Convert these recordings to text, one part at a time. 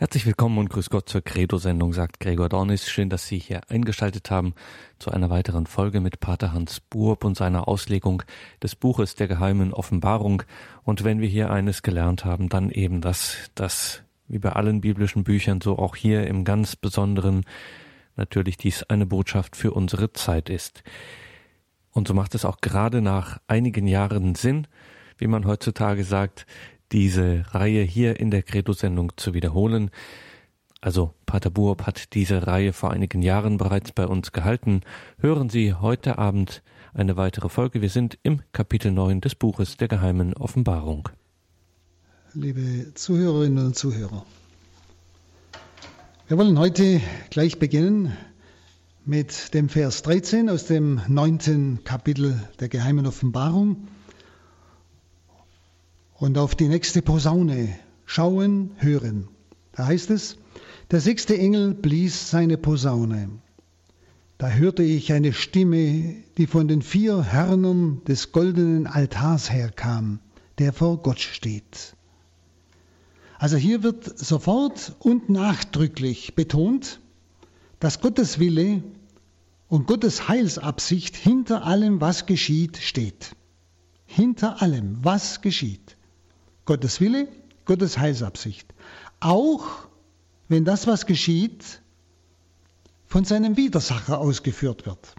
Herzlich willkommen und grüß Gott zur Credo-Sendung, sagt Gregor Dornis. Schön, dass Sie hier eingeschaltet haben zu einer weiteren Folge mit Pater Hans Burb und seiner Auslegung des Buches der geheimen Offenbarung. Und wenn wir hier eines gelernt haben, dann eben das, dass wie bei allen biblischen Büchern, so auch hier im ganz Besonderen natürlich dies eine Botschaft für unsere Zeit ist. Und so macht es auch gerade nach einigen Jahren Sinn, wie man heutzutage sagt, diese Reihe hier in der Credo-Sendung zu wiederholen. Also Pater Buob hat diese Reihe vor einigen Jahren bereits bei uns gehalten. Hören Sie heute Abend eine weitere Folge. Wir sind im Kapitel 9 des Buches der geheimen Offenbarung. Liebe Zuhörerinnen und Zuhörer, wir wollen heute gleich beginnen mit dem Vers 13 aus dem neunten Kapitel der geheimen Offenbarung und auf die nächste Posaune schauen, hören. Da heißt es, der sechste Engel blies seine Posaune. Da hörte ich eine Stimme, die von den vier Hörnern des goldenen Altars herkam, der vor Gott steht. Also hier wird sofort und nachdrücklich betont, dass Gottes Wille und Gottes Heilsabsicht hinter allem, was geschieht, steht. Hinter allem, was geschieht. Gottes Wille, Gottes Heilsabsicht. Auch wenn das, was geschieht, von seinem Widersacher ausgeführt wird.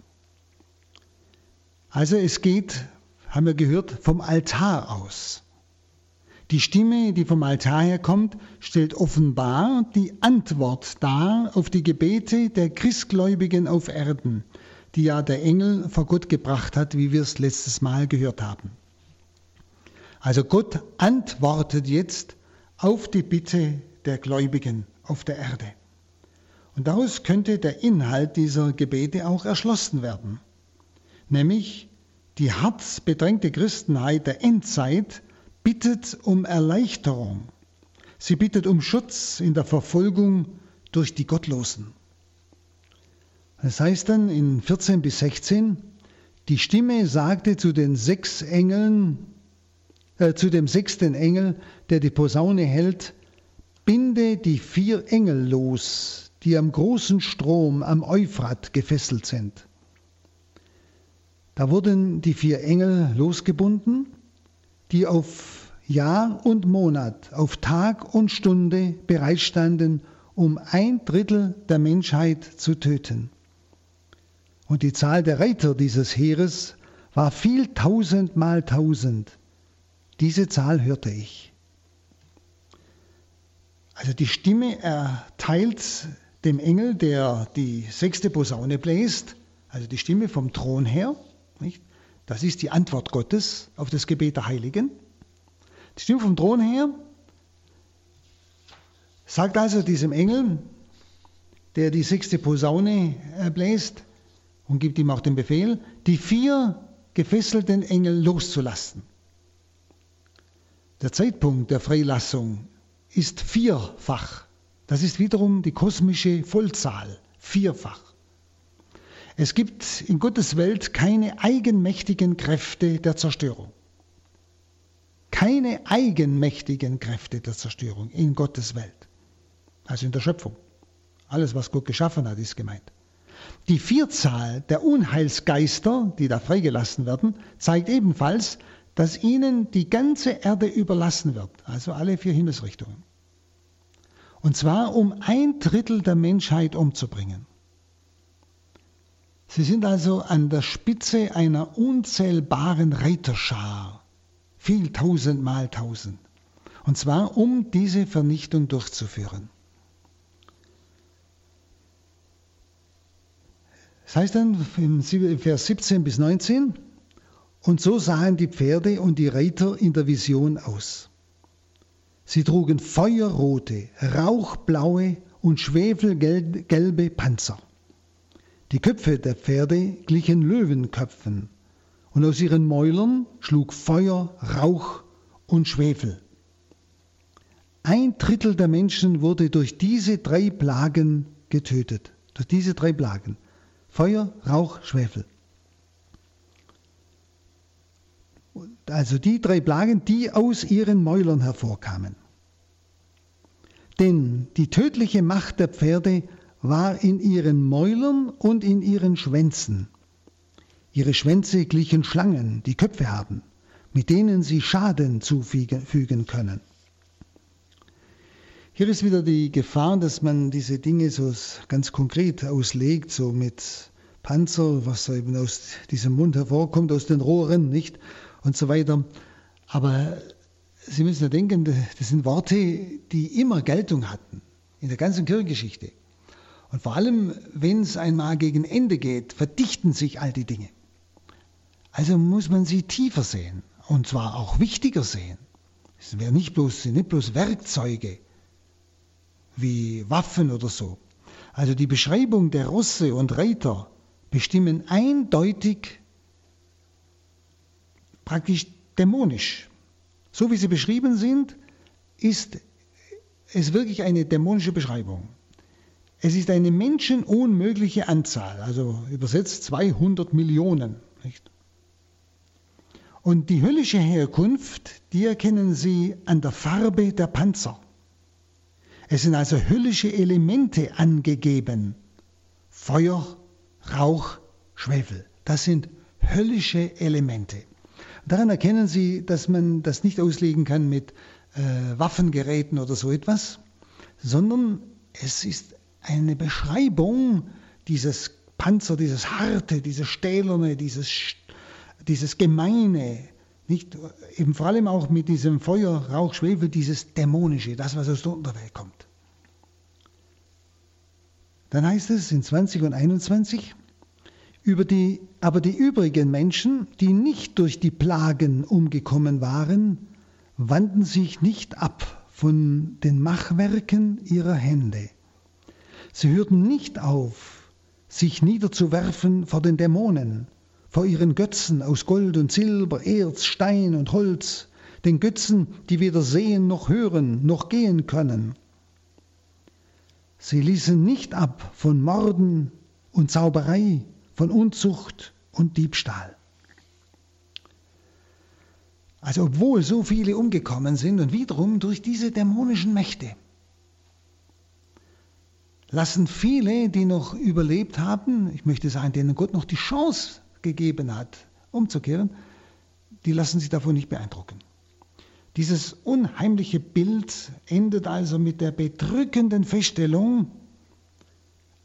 Also es geht, haben wir gehört, vom Altar aus. Die Stimme, die vom Altar herkommt, stellt offenbar die Antwort dar auf die Gebete der Christgläubigen auf Erden, die ja der Engel vor Gott gebracht hat, wie wir es letztes Mal gehört haben. Also Gott antwortet jetzt auf die Bitte der Gläubigen auf der Erde. Und daraus könnte der Inhalt dieser Gebete auch erschlossen werden, nämlich die hart bedrängte Christenheit der Endzeit bittet um Erleichterung. Sie bittet um Schutz in der Verfolgung durch die Gottlosen. Das heißt dann in 14 bis 16, die Stimme sagte zu den sechs Engeln, äh, zu dem sechsten Engel, der die Posaune hält, binde die vier Engel los, die am großen Strom am Euphrat gefesselt sind. Da wurden die vier Engel losgebunden, die auf Jahr und Monat, auf Tag und Stunde bereitstanden, um ein Drittel der Menschheit zu töten. Und die Zahl der Reiter dieses Heeres war viel tausend mal tausend, diese Zahl hörte ich. Also die Stimme erteilt dem Engel, der die sechste Posaune bläst, also die Stimme vom Thron her, nicht? das ist die Antwort Gottes auf das Gebet der Heiligen. Die Stimme vom Thron her sagt also diesem Engel, der die sechste Posaune bläst und gibt ihm auch den Befehl, die vier gefesselten Engel loszulassen. Der Zeitpunkt der Freilassung ist vierfach. Das ist wiederum die kosmische Vollzahl, vierfach. Es gibt in Gottes Welt keine eigenmächtigen Kräfte der Zerstörung. Keine eigenmächtigen Kräfte der Zerstörung in Gottes Welt. Also in der Schöpfung. Alles, was Gott geschaffen hat, ist gemeint. Die Vierzahl der Unheilsgeister, die da freigelassen werden, zeigt ebenfalls, dass ihnen die ganze Erde überlassen wird, also alle vier Himmelsrichtungen. Und zwar um ein Drittel der Menschheit umzubringen. Sie sind also an der Spitze einer unzählbaren Reiterschar, viel tausend mal tausend. Und zwar um diese Vernichtung durchzuführen. Das heißt dann im Vers 17 bis 19, und so sahen die Pferde und die Reiter in der Vision aus. Sie trugen feuerrote, rauchblaue und schwefelgelbe Panzer. Die Köpfe der Pferde glichen Löwenköpfen, und aus ihren Mäulern schlug Feuer, Rauch und Schwefel. Ein Drittel der Menschen wurde durch diese drei Plagen getötet. Durch diese drei Plagen. Feuer, Rauch, Schwefel. Also die drei Plagen, die aus ihren Mäulern hervorkamen. Denn die tödliche Macht der Pferde war in ihren Mäulern und in ihren Schwänzen. Ihre Schwänze glichen Schlangen, die Köpfe haben, mit denen sie Schaden zufügen können. Hier ist wieder die Gefahr, dass man diese Dinge so ganz konkret auslegt, so mit Panzer, was eben aus diesem Mund hervorkommt, aus den Rohren, nicht? Und so weiter. Aber Sie müssen ja denken, das sind Worte, die immer Geltung hatten in der ganzen Kirchengeschichte. Und vor allem, wenn es einmal gegen Ende geht, verdichten sich all die Dinge. Also muss man sie tiefer sehen und zwar auch wichtiger sehen. Es sind nicht bloß, sind nicht bloß Werkzeuge, wie Waffen oder so. Also die Beschreibung der Rosse und Reiter bestimmen eindeutig praktisch dämonisch. So wie sie beschrieben sind, ist es wirklich eine dämonische Beschreibung. Es ist eine menschenunmögliche Anzahl, also übersetzt 200 Millionen. Nicht? Und die höllische Herkunft, die erkennen Sie an der Farbe der Panzer. Es sind also höllische Elemente angegeben. Feuer, Rauch, Schwefel. Das sind höllische Elemente. Daran erkennen Sie, dass man das nicht auslegen kann mit äh, Waffengeräten oder so etwas, sondern es ist eine Beschreibung dieses Panzer, dieses harte, dieses stählerne, dieses, dieses gemeine, nicht, eben vor allem auch mit diesem Feuer, Rauch, Schwefel, dieses Dämonische, das, was aus der Unterwelt kommt. Dann heißt es in 20 und 21, über die, aber die übrigen Menschen, die nicht durch die Plagen umgekommen waren, wandten sich nicht ab von den Machwerken ihrer Hände. Sie hörten nicht auf, sich niederzuwerfen vor den Dämonen, vor ihren Götzen aus Gold und Silber, Erz, Stein und Holz, den Götzen, die weder sehen noch hören noch gehen können. Sie ließen nicht ab von Morden und Zauberei, von Unzucht und Diebstahl. Also obwohl so viele umgekommen sind und wiederum durch diese dämonischen Mächte, lassen viele, die noch überlebt haben, ich möchte sagen, denen Gott noch die Chance gegeben hat, umzukehren, die lassen sich davon nicht beeindrucken. Dieses unheimliche Bild endet also mit der bedrückenden Feststellung,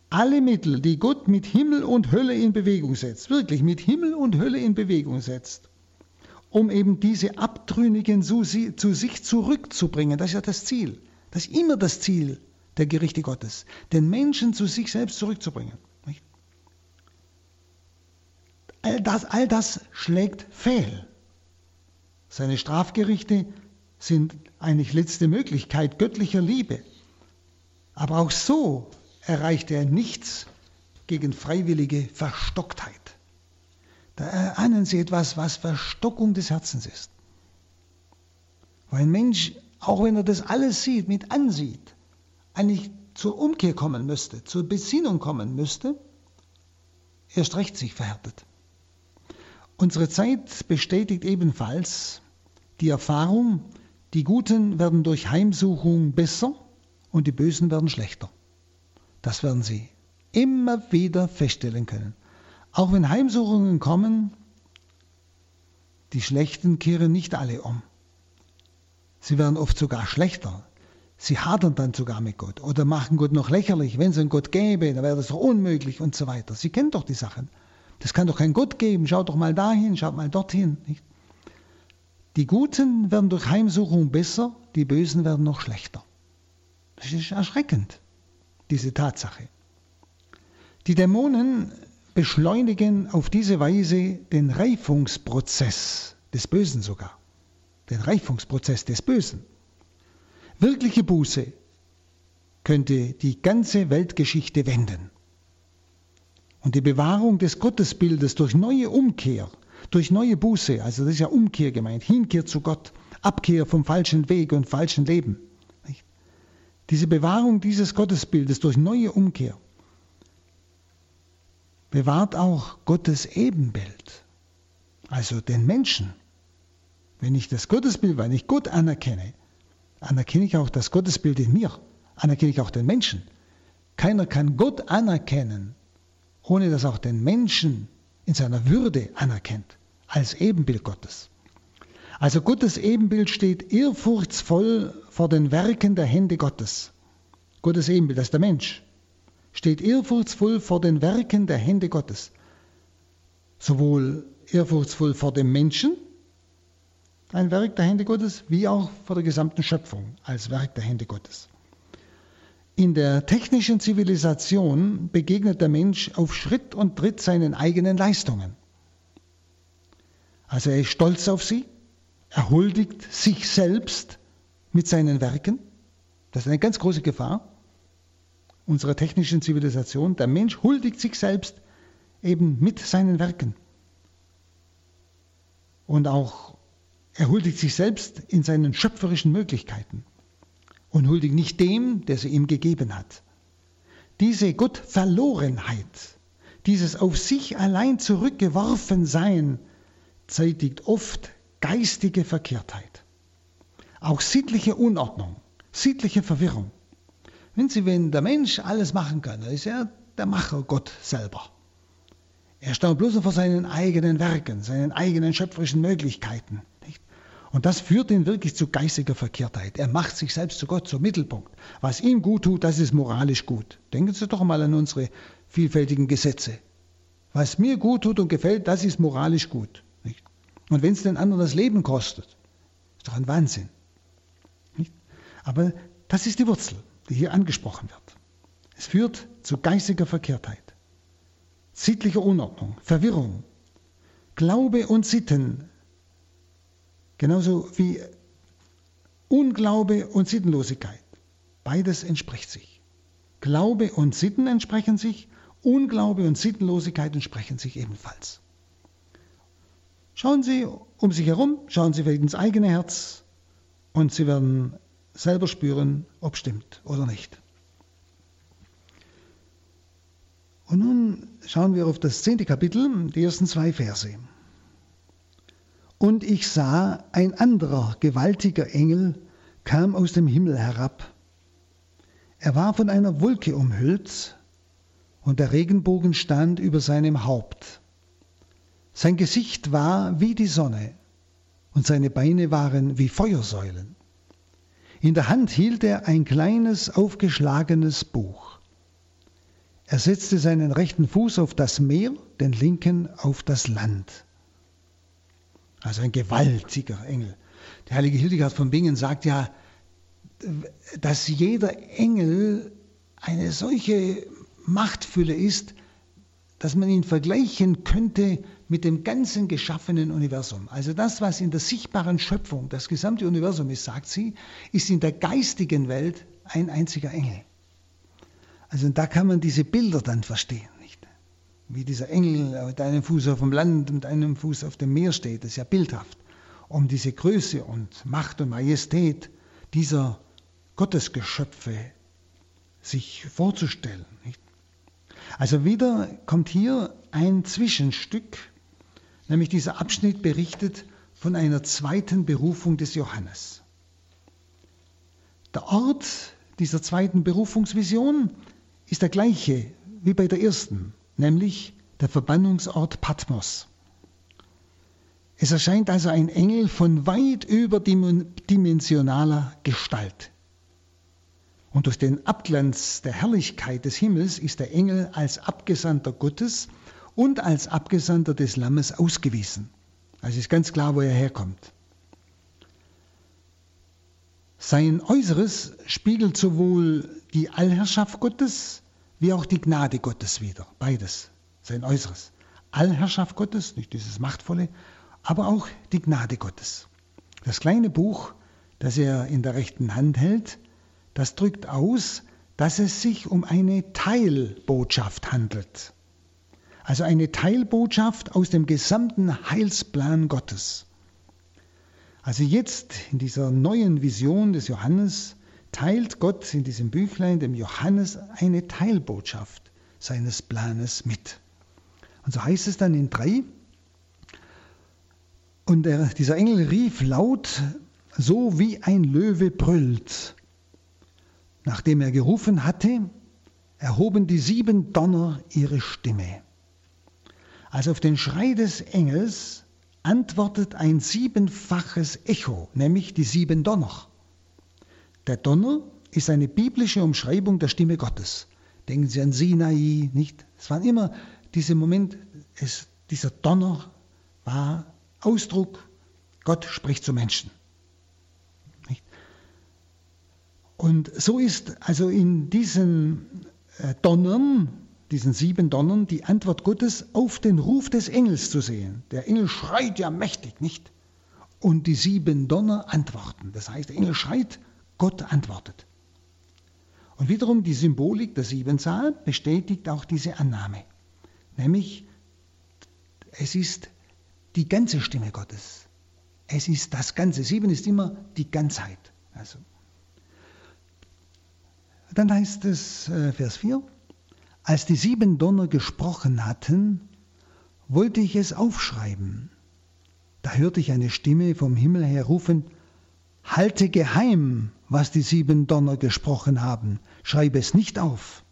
alle Mittel, die Gott mit Himmel und Hölle in Bewegung setzt, wirklich mit Himmel und Hölle in Bewegung setzt, um eben diese Abtrünnigen zu, sich zurückzubringen, das ist ja das Ziel. Das ist immer das Ziel der Gerichte Gottes, den Menschen zu sich selbst zurückzubringen. All das, all das schlägt fehl. Seine Strafgerichte sind eigentlich letzte Möglichkeit göttlicher Liebe. Aber auch so erreicht er nichts gegen freiwillige Verstocktheit. Da erahnen Sie etwas, was Verstockung des Herzens ist. Weil ein Mensch, auch wenn er das alles sieht, mit ansieht, eigentlich zur Umkehr kommen müsste, zur Besinnung kommen müsste, erst recht sich verhärtet. Unsere Zeit bestätigt ebenfalls die Erfahrung, die Guten werden durch Heimsuchung besser und die Bösen werden schlechter. Das werden Sie immer wieder feststellen können. Auch wenn Heimsuchungen kommen, die Schlechten kehren nicht alle um. Sie werden oft sogar schlechter. Sie hadern dann sogar mit Gott oder machen Gott noch lächerlich. Wenn es einen Gott gäbe, dann wäre das doch unmöglich und so weiter. Sie kennen doch die Sachen. Das kann doch kein Gott geben. Schaut doch mal dahin, schaut mal dorthin. Nicht? Die Guten werden durch Heimsuchung besser, die Bösen werden noch schlechter. Das ist erschreckend, diese Tatsache. Die Dämonen beschleunigen auf diese Weise den Reifungsprozess des Bösen sogar. Den Reifungsprozess des Bösen. Wirkliche Buße könnte die ganze Weltgeschichte wenden. Und die Bewahrung des Gottesbildes durch neue Umkehr durch neue Buße, also das ist ja Umkehr gemeint, Hinkehr zu Gott, Abkehr vom falschen Weg und falschen Leben. Diese Bewahrung dieses Gottesbildes durch neue Umkehr bewahrt auch Gottes Ebenbild, also den Menschen. Wenn ich das Gottesbild, weil ich Gott anerkenne, anerkenne ich auch das Gottesbild in mir. anerkenne ich auch den Menschen. Keiner kann Gott anerkennen, ohne dass auch den Menschen in seiner Würde anerkennt, als Ebenbild Gottes. Also Gottes Ebenbild steht ehrfurchtsvoll vor den Werken der Hände Gottes. Gottes Ebenbild, das ist der Mensch, steht ehrfurchtsvoll vor den Werken der Hände Gottes. Sowohl ehrfurchtsvoll vor dem Menschen, ein Werk der Hände Gottes, wie auch vor der gesamten Schöpfung als Werk der Hände Gottes. In der technischen Zivilisation begegnet der Mensch auf Schritt und Tritt seinen eigenen Leistungen. Also er ist stolz auf sie, er huldigt sich selbst mit seinen Werken. Das ist eine ganz große Gefahr unserer technischen Zivilisation. Der Mensch huldigt sich selbst eben mit seinen Werken. Und auch er huldigt sich selbst in seinen schöpferischen Möglichkeiten und huldigt nicht dem, der sie ihm gegeben hat. Diese Gottverlorenheit, dieses auf sich allein zurückgeworfen Sein, zeitigt oft geistige Verkehrtheit, auch sittliche Unordnung, sittliche Verwirrung. Wenn Sie, wenn der Mensch alles machen kann, dann ist er der Macher Gott selber. Er staunt bloß vor seinen eigenen Werken, seinen eigenen schöpferischen Möglichkeiten. Nicht? Und das führt ihn wirklich zu geistiger Verkehrtheit. Er macht sich selbst zu Gott, zum Mittelpunkt. Was ihm gut tut, das ist moralisch gut. Denken Sie doch mal an unsere vielfältigen Gesetze. Was mir gut tut und gefällt, das ist moralisch gut. Und wenn es den anderen das Leben kostet, ist doch ein Wahnsinn. Nicht? Aber das ist die Wurzel, die hier angesprochen wird. Es führt zu geistiger Verkehrtheit, sittlicher Unordnung, Verwirrung. Glaube und Sitten Genauso wie Unglaube und Sittenlosigkeit. Beides entspricht sich. Glaube und Sitten entsprechen sich, Unglaube und Sittenlosigkeit entsprechen sich ebenfalls. Schauen Sie um sich herum, schauen Sie vielleicht ins eigene Herz und Sie werden selber spüren, ob stimmt oder nicht. Und nun schauen wir auf das zehnte Kapitel, die ersten zwei Verse. Und ich sah, ein anderer gewaltiger Engel kam aus dem Himmel herab. Er war von einer Wolke umhüllt, und der Regenbogen stand über seinem Haupt. Sein Gesicht war wie die Sonne, und seine Beine waren wie Feuersäulen. In der Hand hielt er ein kleines, aufgeschlagenes Buch. Er setzte seinen rechten Fuß auf das Meer, den linken auf das Land. Also ein gewaltiger Engel. Der heilige Hildegard von Bingen sagt ja, dass jeder Engel eine solche Machtfülle ist, dass man ihn vergleichen könnte mit dem ganzen geschaffenen Universum. Also das, was in der sichtbaren Schöpfung das gesamte Universum ist, sagt sie, ist in der geistigen Welt ein einziger Engel. Also da kann man diese Bilder dann verstehen wie dieser Engel mit einem Fuß auf dem Land und einem Fuß auf dem Meer steht. Das ist ja bildhaft, um diese Größe und Macht und Majestät dieser Gottesgeschöpfe sich vorzustellen. Also wieder kommt hier ein Zwischenstück, nämlich dieser Abschnitt berichtet von einer zweiten Berufung des Johannes. Der Ort dieser zweiten Berufungsvision ist der gleiche wie bei der ersten nämlich der Verbannungsort Patmos. Es erscheint also ein Engel von weit überdimensionaler Gestalt. Und durch den Abglanz der Herrlichkeit des Himmels ist der Engel als Abgesandter Gottes und als Abgesandter des Lammes ausgewiesen. Also ist ganz klar, wo er herkommt. Sein Äußeres spiegelt sowohl die Allherrschaft Gottes wie auch die Gnade Gottes wieder. Beides, sein Äußeres. Allherrschaft Gottes, nicht dieses Machtvolle, aber auch die Gnade Gottes. Das kleine Buch, das er in der rechten Hand hält, das drückt aus, dass es sich um eine Teilbotschaft handelt. Also eine Teilbotschaft aus dem gesamten Heilsplan Gottes. Also jetzt in dieser neuen Vision des Johannes teilt Gott in diesem Büchlein dem Johannes eine Teilbotschaft seines Planes mit. Und so heißt es dann in drei. Und der, dieser Engel rief laut, so wie ein Löwe brüllt. nachdem er gerufen hatte, erhoben die sieben Donner ihre Stimme. Also auf den Schrei des Engels antwortet ein siebenfaches Echo, nämlich die sieben Donner. Der Donner ist eine biblische Umschreibung der Stimme Gottes. Denken Sie an Sinai, nicht? Es waren immer diese Moment, es, dieser Donner war Ausdruck, Gott spricht zu Menschen. Nicht? Und so ist also in diesen äh, Donnern, diesen sieben Donnern, die Antwort Gottes auf den Ruf des Engels zu sehen. Der Engel schreit ja mächtig, nicht? Und die sieben Donner antworten. Das heißt, der Engel schreit, Gott antwortet. Und wiederum die Symbolik der Siebenzahl bestätigt auch diese Annahme. Nämlich, es ist die ganze Stimme Gottes. Es ist das Ganze. Sieben ist immer die Ganzheit. Also. Dann heißt es, äh, Vers 4, als die sieben Donner gesprochen hatten, wollte ich es aufschreiben. Da hörte ich eine Stimme vom Himmel her rufen, Halte geheim, was die sieben Donner gesprochen haben, schreibe es nicht auf.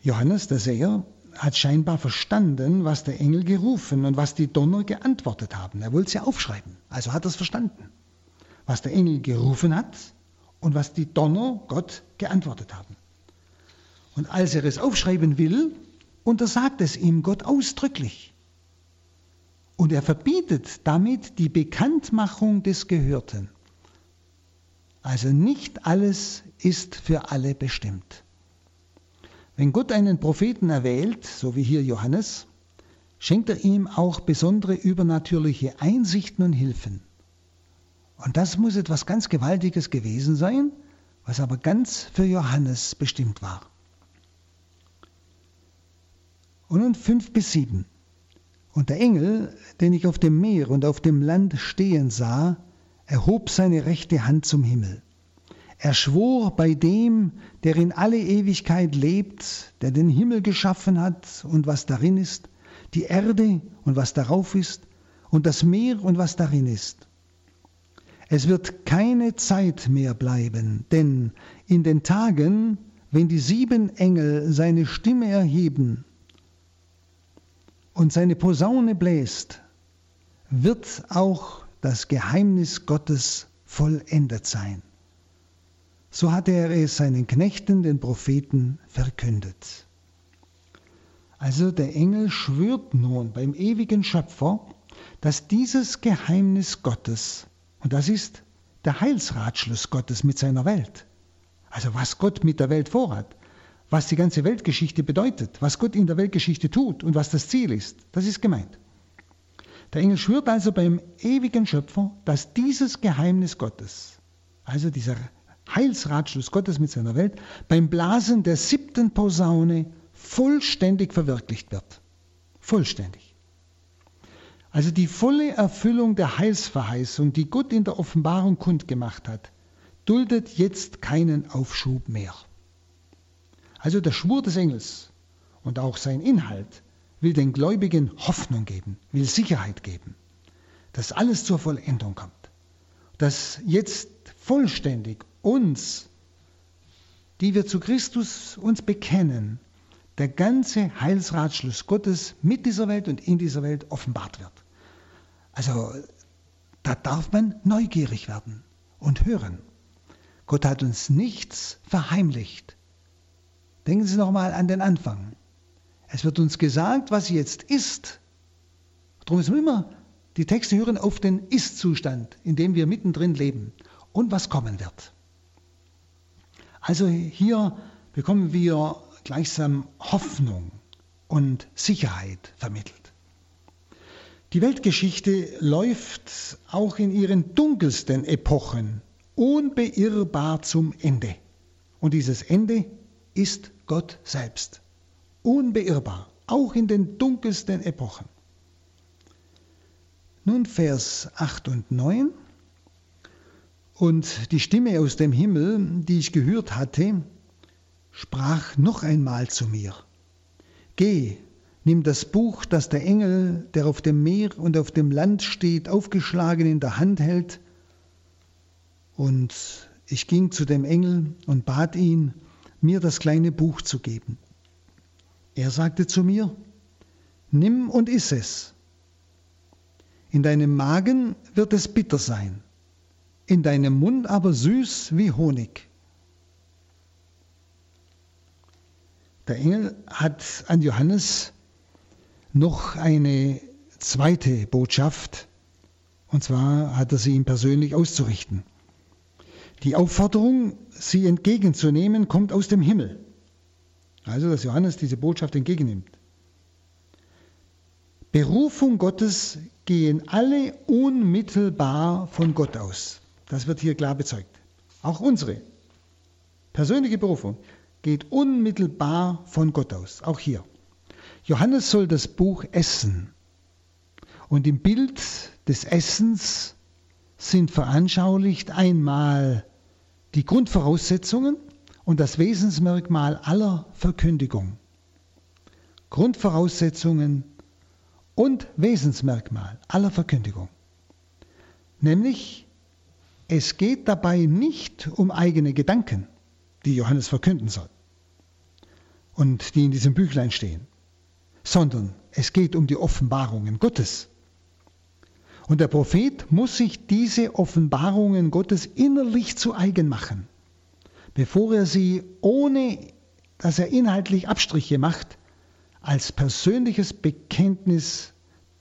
Johannes, der Seher, hat scheinbar verstanden, was der Engel gerufen und was die Donner geantwortet haben. Er wollte es ja aufschreiben, also hat er es verstanden. Was der Engel gerufen hat und was die Donner Gott geantwortet haben. Und als er es aufschreiben will, untersagt es ihm Gott ausdrücklich. Und er verbietet damit die Bekanntmachung des Gehörten. Also nicht alles ist für alle bestimmt. Wenn Gott einen Propheten erwählt, so wie hier Johannes, schenkt er ihm auch besondere übernatürliche Einsichten und Hilfen. Und das muss etwas ganz Gewaltiges gewesen sein, was aber ganz für Johannes bestimmt war. Und nun fünf bis sieben. Und der Engel, den ich auf dem Meer und auf dem Land stehen sah, erhob seine rechte Hand zum Himmel. Er schwor bei dem, der in alle Ewigkeit lebt, der den Himmel geschaffen hat und was darin ist, die Erde und was darauf ist, und das Meer und was darin ist. Es wird keine Zeit mehr bleiben, denn in den Tagen, wenn die sieben Engel seine Stimme erheben und seine Posaune bläst, wird auch das Geheimnis Gottes vollendet sein. So hatte er es seinen Knechten, den Propheten, verkündet. Also der Engel schwört nun beim ewigen Schöpfer, dass dieses Geheimnis Gottes, und das ist der Heilsratschluss Gottes mit seiner Welt, also was Gott mit der Welt vorhat, was die ganze Weltgeschichte bedeutet, was Gott in der Weltgeschichte tut und was das Ziel ist, das ist gemeint. Der Engel schwört also beim ewigen Schöpfer, dass dieses Geheimnis Gottes, also dieser Heilsratschluss Gottes mit seiner Welt beim Blasen der siebten Posaune vollständig verwirklicht wird. Vollständig. Also die volle Erfüllung der Heilsverheißung, die Gott in der Offenbarung kundgemacht hat, duldet jetzt keinen Aufschub mehr. Also der Schwur des Engels und auch sein Inhalt will den Gläubigen Hoffnung geben, will Sicherheit geben, dass alles zur Vollendung kommt, dass jetzt vollständig uns, die wir zu Christus uns bekennen, der ganze Heilsratschluss Gottes mit dieser Welt und in dieser Welt offenbart wird. Also da darf man neugierig werden und hören. Gott hat uns nichts verheimlicht. Denken Sie nochmal an den Anfang. Es wird uns gesagt, was jetzt ist. Darum müssen wir immer die Texte hören auf den Ist-Zustand, in dem wir mittendrin leben und was kommen wird. Also hier bekommen wir gleichsam Hoffnung und Sicherheit vermittelt. Die Weltgeschichte läuft auch in ihren dunkelsten Epochen unbeirrbar zum Ende. Und dieses Ende ist Gott selbst. Unbeirrbar, auch in den dunkelsten Epochen. Nun Vers 8 und 9. Und die Stimme aus dem Himmel, die ich gehört hatte, sprach noch einmal zu mir. Geh, nimm das Buch, das der Engel, der auf dem Meer und auf dem Land steht, aufgeschlagen in der Hand hält, und Ich ging zu dem Engel und bat ihn, mir das kleine Buch zu geben. Er sagte zu mir, Nimm und iss es. In deinem Magen wird es bitter sein, in deinem Mund aber süß wie Honig. Der Engel hat an Johannes noch eine zweite Botschaft, und zwar hat er sie ihm persönlich auszurichten. Die Aufforderung, sie entgegenzunehmen, kommt aus dem Himmel. Also, dass Johannes diese Botschaft entgegennimmt. Berufung Gottes gehen alle unmittelbar von Gott aus. Das wird hier klar bezeugt. Auch unsere persönliche Berufung geht unmittelbar von Gott aus. Auch hier. Johannes soll das Buch essen. Und im Bild des Essens sind veranschaulicht einmal die Grundvoraussetzungen und das Wesensmerkmal aller Verkündigung. Grundvoraussetzungen und Wesensmerkmal aller Verkündigung. Nämlich, es geht dabei nicht um eigene Gedanken, die Johannes verkünden soll und die in diesem Büchlein stehen, sondern es geht um die Offenbarungen Gottes. Und der Prophet muss sich diese Offenbarungen Gottes innerlich zu eigen machen, bevor er sie, ohne dass er inhaltlich Abstriche macht, als persönliches Bekenntnis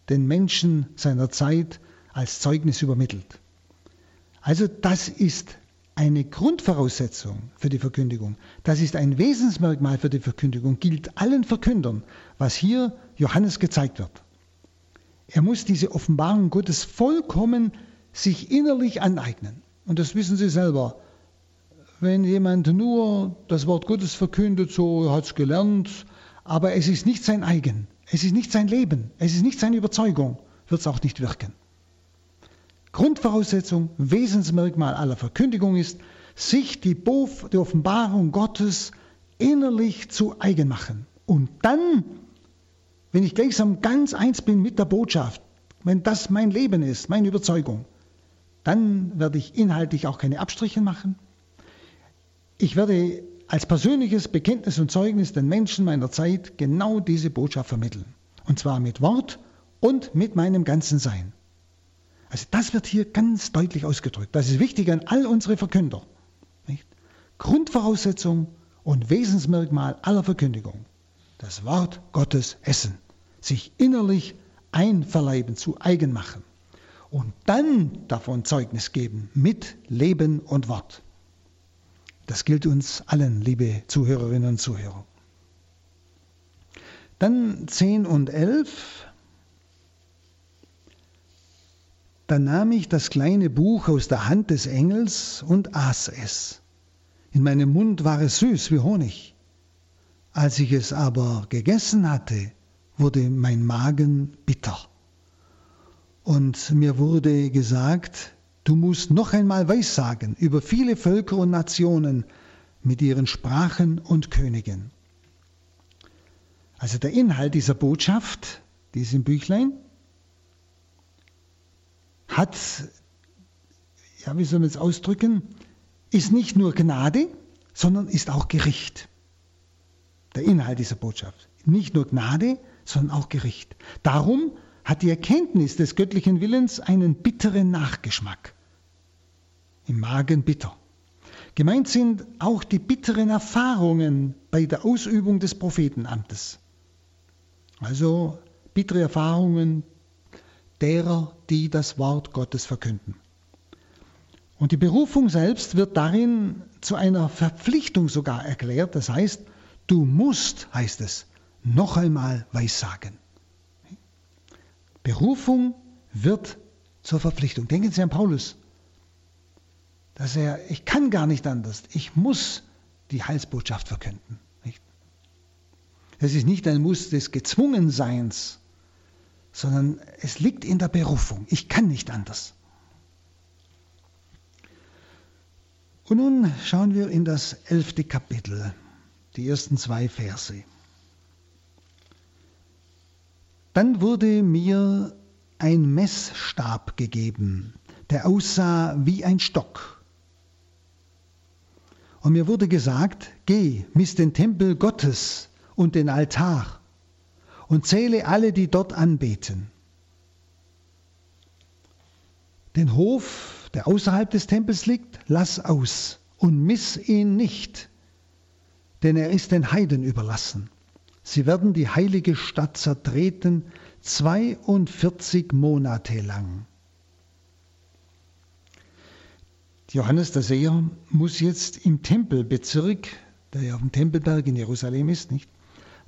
den Menschen seiner Zeit als Zeugnis übermittelt. Also das ist eine Grundvoraussetzung für die Verkündigung. Das ist ein Wesensmerkmal für die Verkündigung, gilt allen Verkündern, was hier Johannes gezeigt wird. Er muss diese Offenbarung Gottes vollkommen sich innerlich aneignen. Und das wissen Sie selber. Wenn jemand nur das Wort Gottes verkündet, so hat es gelernt, aber es ist nicht sein eigen, es ist nicht sein Leben, es ist nicht seine Überzeugung, wird es auch nicht wirken. Grundvoraussetzung, Wesensmerkmal aller Verkündigung ist, sich die, Offenbarung Gottes innerlich zu eigen machen. Und dann, wenn ich gleichsam ganz eins bin mit der Botschaft, wenn das mein Leben ist, meine Überzeugung, dann werde ich inhaltlich auch keine Abstriche machen. Ich werde als persönliches Bekenntnis und Zeugnis den Menschen meiner Zeit genau diese Botschaft vermitteln. Und zwar mit Wort und mit meinem ganzen Sein. Also das wird hier ganz deutlich ausgedrückt. Das ist wichtig an all unsere Verkünder. Nicht? Grundvoraussetzung und Wesensmerkmal aller Verkündigung. Das Wort Gottes essen. Sich innerlich einverleiben, zu eigen machen. Und dann davon Zeugnis geben mit Leben und Wort. Das gilt uns allen, liebe Zuhörerinnen und Zuhörer. Dann 10 und 11. Dann nahm ich das kleine Buch aus der Hand des Engels und aß es. In meinem Mund war es süß wie Honig. Als ich es aber gegessen hatte, wurde mein Magen bitter. Und mir wurde gesagt, Du musst noch einmal Weissagen über viele Völker und Nationen mit ihren Sprachen und Königen. Also der Inhalt dieser Botschaft, diesem Büchlein, hat, ja, wie soll man es ausdrücken, ist nicht nur Gnade, sondern ist auch Gericht. Der Inhalt dieser Botschaft. Nicht nur Gnade, sondern auch Gericht. Darum hat die Erkenntnis des göttlichen Willens einen bitteren Nachgeschmack im Magen bitter. Gemeint sind auch die bitteren Erfahrungen bei der Ausübung des Prophetenamtes. Also bittere Erfahrungen derer, die das Wort Gottes verkünden. Und die Berufung selbst wird darin zu einer Verpflichtung sogar erklärt. Das heißt, du musst, heißt es, noch einmal weissagen. Berufung wird zur Verpflichtung. Denken Sie an Paulus dass er, ich kann gar nicht anders, ich muss die Heilsbotschaft verkünden. Es ist nicht ein Muss des Gezwungenseins, sondern es liegt in der Berufung. Ich kann nicht anders. Und nun schauen wir in das elfte Kapitel, die ersten zwei Verse. Dann wurde mir ein Messstab gegeben, der aussah wie ein Stock Und mir wurde gesagt, geh, miss den Tempel Gottes und den Altar und zähle alle, die dort anbeten. Den Hof, der außerhalb des Tempels liegt, lass aus und miss ihn nicht, denn er ist den Heiden überlassen. Sie werden die heilige Stadt zertreten 42 Monate lang. Johannes der Seher muss jetzt im Tempelbezirk, der ja auf dem Tempelberg in Jerusalem ist, nicht,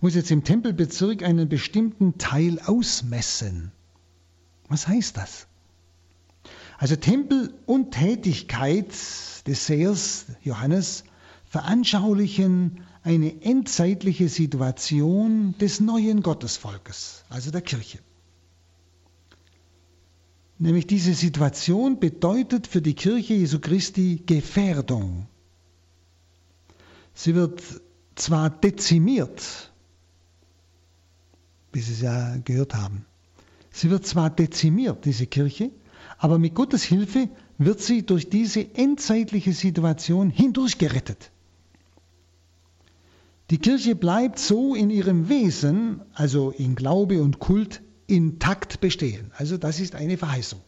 muss jetzt im Tempelbezirk einen bestimmten Teil ausmessen. Was heißt das? Also Tempel und Tätigkeit des Sehers Johannes veranschaulichen eine endzeitliche Situation des neuen Gottesvolkes, also der Kirche. Nämlich diese Situation bedeutet für die Kirche Jesu Christi Gefährdung. Sie wird zwar dezimiert, wie Sie es ja gehört haben, sie wird zwar dezimiert, diese Kirche, aber mit Gottes Hilfe wird sie durch diese endzeitliche Situation hindurch gerettet. Die Kirche bleibt so in ihrem Wesen, also in Glaube und Kult, intakt bestehen. Also das ist eine Verheißung.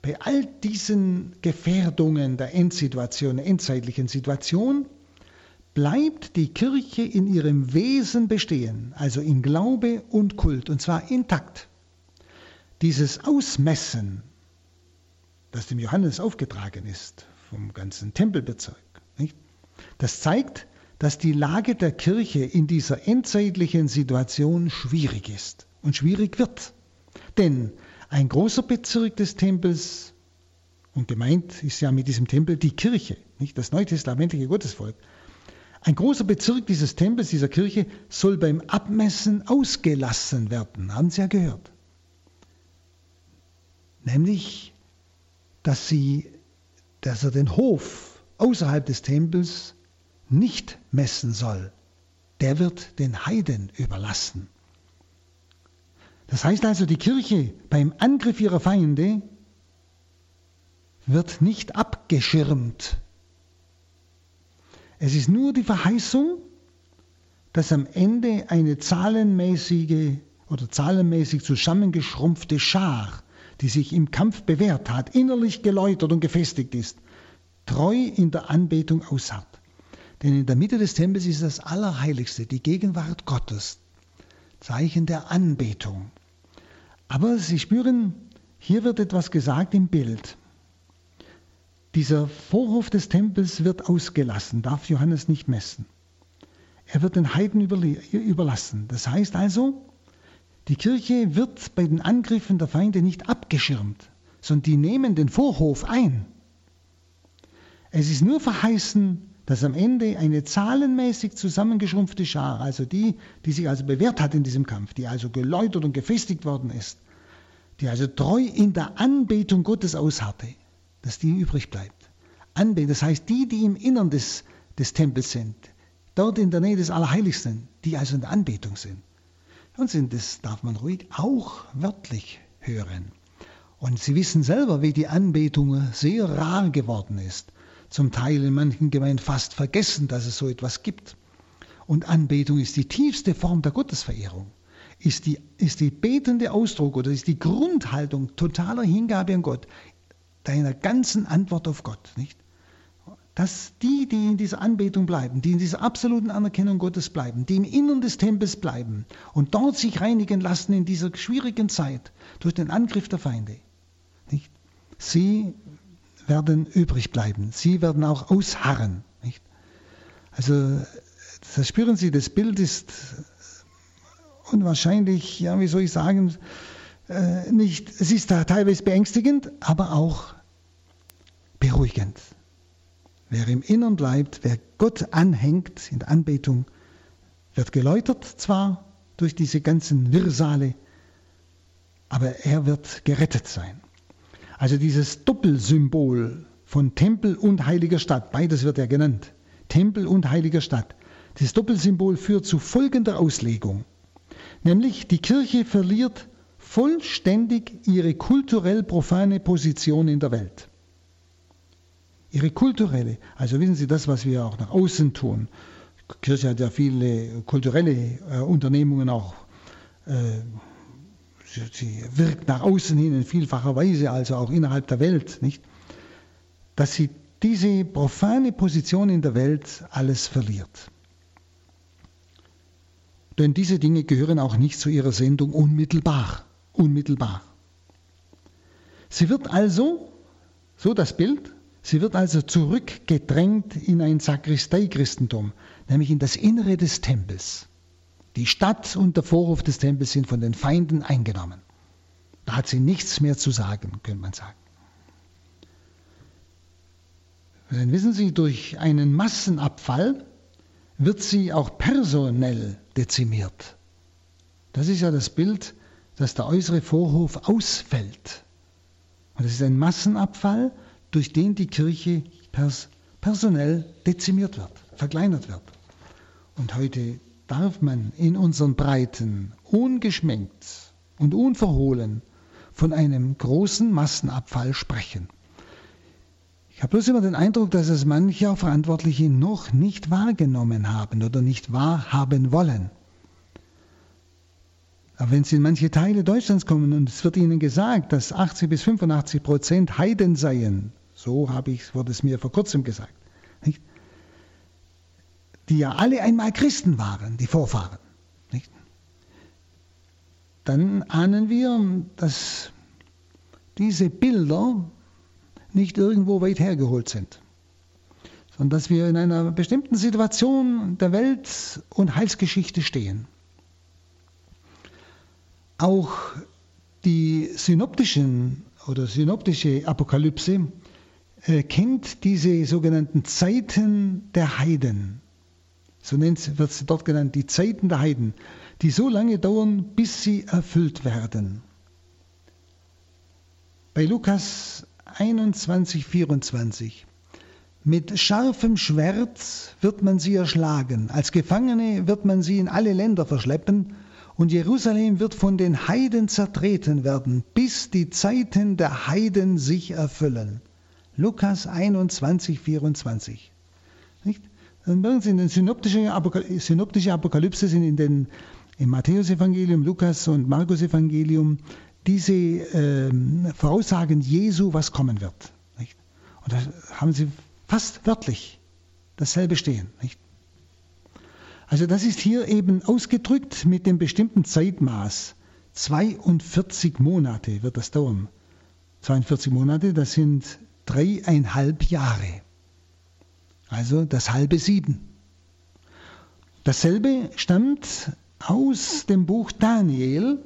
Bei all diesen Gefährdungen der Endsituation, der endzeitlichen Situation, bleibt die Kirche in ihrem Wesen bestehen, also in Glaube und Kult, und zwar intakt. Dieses Ausmessen, das dem Johannes aufgetragen ist, vom ganzen Tempelbezirk, nicht? das zeigt, dass die Lage der Kirche in dieser endzeitlichen Situation schwierig ist und schwierig wird. Denn ein großer Bezirk des Tempels, und gemeint ist ja mit diesem Tempel die Kirche, nicht das neutestamentliche Gottesvolk, ein großer Bezirk dieses Tempels, dieser Kirche, soll beim Abmessen ausgelassen werden, haben Sie ja gehört. Nämlich, dass, sie, dass er den Hof außerhalb des Tempels nicht messen soll. Der wird den Heiden überlassen. Das heißt also, die Kirche beim Angriff ihrer Feinde wird nicht abgeschirmt. Es ist nur die Verheißung, dass am Ende eine zahlenmäßige oder zahlenmäßig zusammengeschrumpfte Schar, die sich im Kampf bewährt hat, innerlich geläutert und gefestigt ist, treu in der Anbetung ausharrt. Denn in der Mitte des Tempels ist das Allerheiligste, die Gegenwart Gottes, Zeichen der Anbetung. Aber Sie spüren, hier wird etwas gesagt im Bild. Dieser Vorhof des Tempels wird ausgelassen, darf Johannes nicht messen. Er wird den Heiden überlassen. Das heißt also, die Kirche wird bei den Angriffen der Feinde nicht abgeschirmt, sondern die nehmen den Vorhof ein. Es ist nur verheißen, dass am Ende eine zahlenmäßig zusammengeschrumpfte Schar, also die, die sich also bewährt hat in diesem Kampf, die also geläutert und gefestigt worden ist, die also treu in der Anbetung Gottes ausharrte, dass die übrig bleibt. Anbetung, das heißt die, die im Innern des, des Tempels sind, dort in der Nähe des Allerheiligsten, die also in der Anbetung sind. Und sind, das darf man ruhig auch wörtlich hören. Und Sie wissen selber, wie die Anbetung sehr rar geworden ist zum Teil in manchen Gemeinden fast vergessen, dass es so etwas gibt. Und Anbetung ist die tiefste Form der Gottesverehrung, ist die, ist die betende Ausdruck oder ist die Grundhaltung totaler Hingabe an Gott, deiner ganzen Antwort auf Gott. Nicht? Dass die, die in dieser Anbetung bleiben, die in dieser absoluten Anerkennung Gottes bleiben, die im Innern des Tempels bleiben und dort sich reinigen lassen in dieser schwierigen Zeit durch den Angriff der Feinde, nicht? sie werden übrig bleiben. Sie werden auch ausharren. Nicht? Also, das spüren Sie, das Bild ist unwahrscheinlich, ja, wie soll ich sagen, äh, nicht, es ist da teilweise beängstigend, aber auch beruhigend. Wer im Innern bleibt, wer Gott anhängt in der Anbetung, wird geläutert zwar durch diese ganzen Wirrsale, aber er wird gerettet sein. Also dieses Doppelsymbol von Tempel und heiliger Stadt, beides wird ja genannt, Tempel und heiliger Stadt. Dieses Doppelsymbol führt zu folgender Auslegung, nämlich die Kirche verliert vollständig ihre kulturell profane Position in der Welt. ihre kulturelle, also wissen Sie, das, was wir auch nach außen tun. Die Kirche hat ja viele kulturelle äh, Unternehmungen auch. Äh, sie, wirkt nach außen hin in vielfacher Weise, also auch innerhalb der Welt, nicht? Dass sie diese profane Position in der Welt alles verliert. Denn diese Dinge gehören auch nicht zu ihrer Sendung unmittelbar. Unmittelbar. Sie wird also, so das Bild, sie wird also zurückgedrängt in ein Sakristei-Christentum, nämlich in das Innere des Tempels. Die Stadt und der Vorhof des Tempels sind von den Feinden eingenommen. Da hat sie nichts mehr zu sagen, könnte man sagen. Dann wissen Sie, durch einen Massenabfall wird sie auch personell dezimiert. Das ist ja das Bild, dass der äußere Vorhof ausfällt. Und es ist ein Massenabfall, durch den die Kirche pers personell dezimiert wird, verkleinert wird. Und heute darf man in unseren Breiten ungeschminkt und unverhohlen von einem großen Massenabfall sprechen. Ich habe bloß immer den Eindruck, dass es manche Verantwortliche noch nicht wahrgenommen haben oder nicht wahrhaben wollen. Aber wenn Sie in manche Teile Deutschlands kommen und es wird Ihnen gesagt, dass 80 bis 85 Prozent Heiden seien, so habe ich, wurde es mir vor kurzem gesagt, nicht? Die ja alle einmal Christen waren, die Vorfahren, nicht? dann ahnen wir, dass diese Bilder nicht irgendwo weit hergeholt sind, sondern dass wir in einer bestimmten Situation der Welt- und Heilsgeschichte stehen. Auch die synoptischen oder synoptische Apokalypse äh, kennt diese sogenannten Zeiten der Heiden. So wird sie dort genannt, die Zeiten der Heiden, die so lange dauern, bis sie erfüllt werden. Bei Lukas 21, 24. Mit scharfem Schwert wird man sie erschlagen, als Gefangene wird man sie in alle Länder verschleppen, und Jerusalem wird von den Heiden zertreten werden, bis die Zeiten der Heiden sich erfüllen. Lukas 21, 24. Nicht? In den synoptische, Apokalypse, synoptische Apokalypse sind in den im Matthäusevangelium, Lukas und Markus-Evangelium diese äh, Voraussagen Jesu, was kommen wird. Nicht? Und da haben sie fast wörtlich dasselbe stehen. Nicht? Also das ist hier eben ausgedrückt mit dem bestimmten Zeitmaß. 42 Monate wird das dauern. 42 Monate, das sind dreieinhalb Jahre. Also das halbe sieben. Dasselbe stammt aus dem Buch Daniel,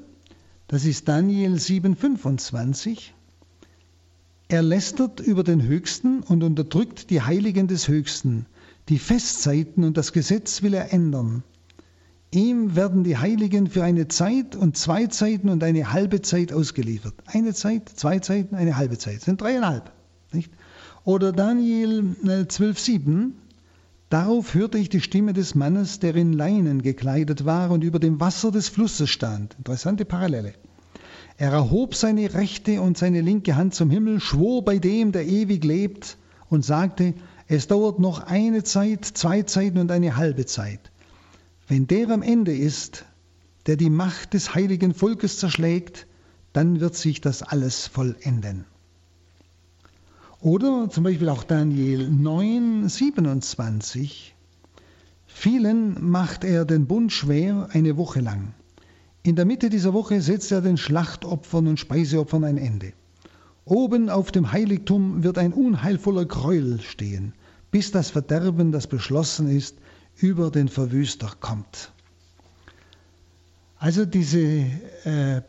das ist Daniel 7,25. Er lästert über den Höchsten und unterdrückt die Heiligen des Höchsten. Die Festzeiten und das Gesetz will er ändern. Ihm werden die Heiligen für eine Zeit und zwei Zeiten und eine halbe Zeit ausgeliefert. Eine Zeit, zwei Zeiten, eine halbe Zeit. Das sind dreieinhalb. Nicht? Oder Daniel 12,7. Äh, Darauf hörte ich die Stimme des Mannes, der in Leinen gekleidet war und über dem Wasser des Flusses stand. Interessante Parallele. Er erhob seine rechte und seine linke Hand zum Himmel, schwor bei dem, der ewig lebt, und sagte, es dauert noch eine Zeit, zwei Zeiten und eine halbe Zeit. Wenn der am Ende ist, der die Macht des heiligen Volkes zerschlägt, dann wird sich das alles vollenden. Oder zum Beispiel auch Daniel 9, 27. Vielen macht er den Bund schwer eine Woche lang. In der Mitte dieser Woche setzt er den Schlachtopfern und Speiseopfern ein Ende. Oben auf dem Heiligtum wird ein unheilvoller Gräuel stehen, bis das Verderben, das beschlossen ist, über den Verwüster kommt. Also diese äh,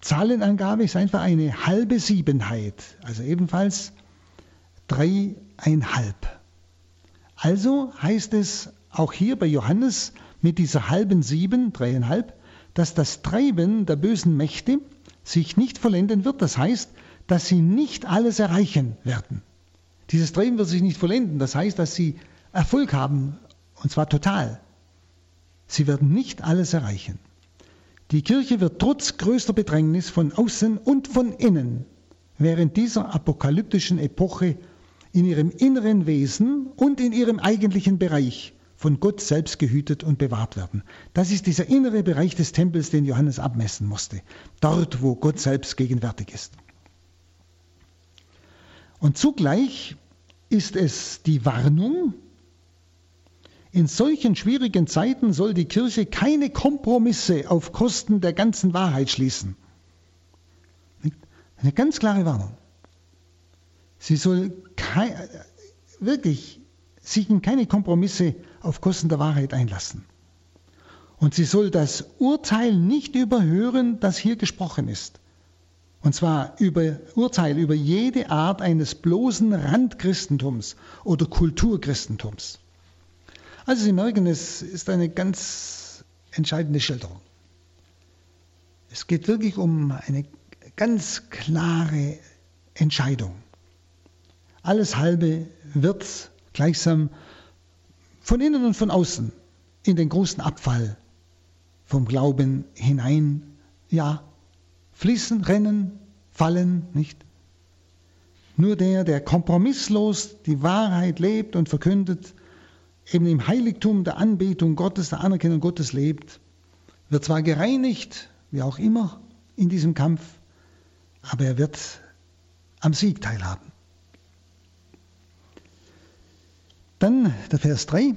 Zahlenangabe ist einfach eine halbe Siebenheit, also ebenfalls dreieinhalb. Also heißt es auch hier bei Johannes mit dieser halben Sieben, dreieinhalb, dass das Treiben der bösen Mächte sich nicht vollenden wird. Das heißt, dass sie nicht alles erreichen werden. Dieses Treiben wird sich nicht vollenden. Das heißt, dass sie Erfolg haben, und zwar total. Sie werden nicht alles erreichen. Die Kirche wird trotz größter Bedrängnis von außen und von innen während dieser apokalyptischen Epoche in ihrem inneren Wesen und in ihrem eigentlichen Bereich von Gott selbst gehütet und bewahrt werden. Das ist dieser innere Bereich des Tempels, den Johannes abmessen musste. Dort, wo Gott selbst gegenwärtig ist. Und zugleich ist es die Warnung, in solchen schwierigen Zeiten soll die Kirche keine Kompromisse auf Kosten der ganzen Wahrheit schließen. Eine ganz klare Warnung. Sie soll kein, wirklich sich in keine Kompromisse auf Kosten der Wahrheit einlassen. Und sie soll das Urteil nicht überhören, das hier gesprochen ist. Und zwar über Urteil über jede Art eines bloßen Randchristentums oder Kulturchristentums. Also Sie merken, es ist eine ganz entscheidende Schilderung. Es geht wirklich um eine ganz klare Entscheidung. Alles Halbe wird gleichsam von innen und von außen in den großen Abfall vom Glauben hinein, ja, fließen, rennen, fallen, nicht? Nur der, der kompromisslos die Wahrheit lebt und verkündet, eben im Heiligtum der Anbetung Gottes, der Anerkennung Gottes lebt, wird zwar gereinigt, wie auch immer, in diesem Kampf, aber er wird am Sieg teilhaben. Dann der Vers 3.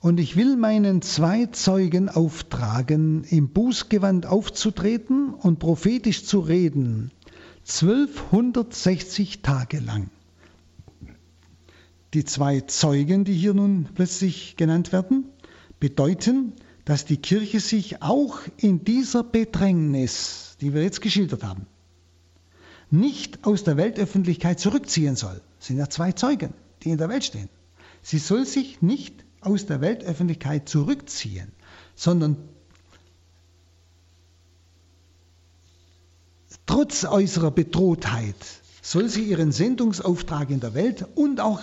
Und ich will meinen zwei Zeugen auftragen, im Bußgewand aufzutreten und prophetisch zu reden, 1260 Tage lang. Die zwei Zeugen, die hier nun plötzlich genannt werden, bedeuten, dass die Kirche sich auch in dieser Bedrängnis, die wir jetzt geschildert haben, nicht aus der Weltöffentlichkeit zurückziehen soll. Das sind ja zwei Zeugen, die in der Welt stehen. Sie soll sich nicht aus der Weltöffentlichkeit zurückziehen, sondern trotz äußerer Bedrohtheit soll sie ihren Sendungsauftrag in der Welt und auch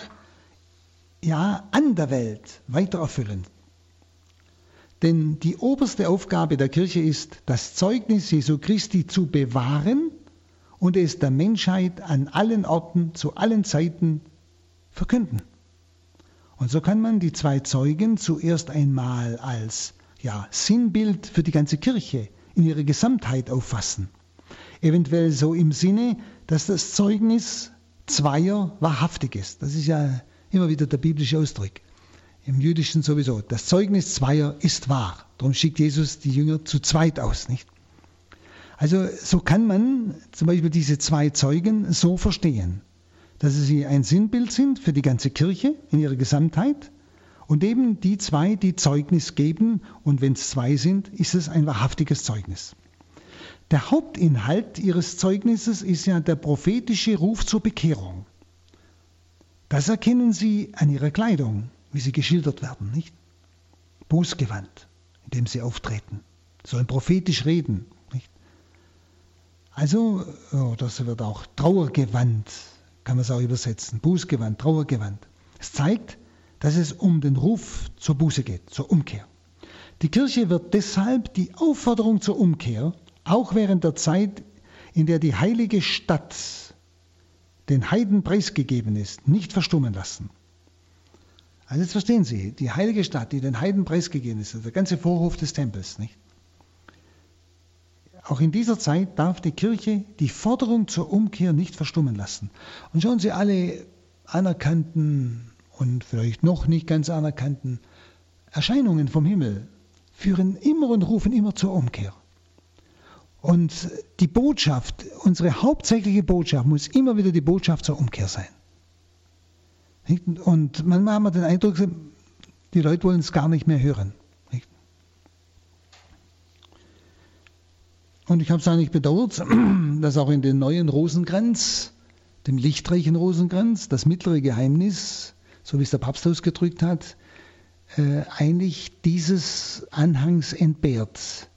ja, an der Welt weiter erfüllen. Denn die oberste Aufgabe der Kirche ist, das Zeugnis Jesu Christi zu bewahren und es der Menschheit an allen Orten, zu allen Zeiten verkünden. Und so kann man die zwei Zeugen zuerst einmal als ja, Sinnbild für die ganze Kirche in ihrer Gesamtheit auffassen. Eventuell so im Sinne, dass das Zeugnis zweier wahrhaftig ist. Das ist ja immer wieder der biblische Ausdruck. Im Jüdischen sowieso. Das Zeugnis zweier ist wahr. Darum schickt Jesus die Jünger zu zweit aus, nicht? Also so kann man zum Beispiel diese zwei Zeugen so verstehen, dass sie ein Sinnbild sind für die ganze Kirche in ihrer Gesamtheit und eben die zwei, die Zeugnis geben und wenn es zwei sind, ist es ein wahrhaftiges Zeugnis. Der Hauptinhalt ihres Zeugnisses ist ja der prophetische Ruf zur Bekehrung. Das erkennen Sie an ihrer Kleidung, wie sie geschildert werden, nicht? Bußgewand, in dem sie auftreten, sollen prophetisch reden, nicht? Also, oh, das wird auch Trauergewand, kann man es auch übersetzen, Bußgewand, Trauergewand. Es zeigt, dass es um den Ruf zur Buße geht, zur Umkehr. Die Kirche wird deshalb die Aufforderung zur Umkehr, auch während der Zeit, in der die heilige Stadt den Heiden preisgegeben ist, nicht verstummen lassen. Also jetzt verstehen Sie, die heilige Stadt, die den Heiden preisgegeben ist, der ganze Vorhof des Tempels, nicht? Auch in dieser Zeit darf die Kirche die Forderung zur Umkehr nicht verstummen lassen. Und schauen Sie, alle anerkannten und vielleicht noch nicht ganz anerkannten Erscheinungen vom Himmel führen immer und rufen immer zur Umkehr. Und die Botschaft, unsere hauptsächliche Botschaft muss immer wieder die Botschaft zur Umkehr sein. Und manchmal haben wir den Eindruck, die Leute wollen es gar nicht mehr hören. Und ich habe es eigentlich bedauert, dass auch in den neuen Rosenkranz, dem lichtreichen Rosenkranz, das mittlere Geheimnis, so wie es der Papst ausgedrückt hat, äh, eigentlich dieses Anhangs entbehrt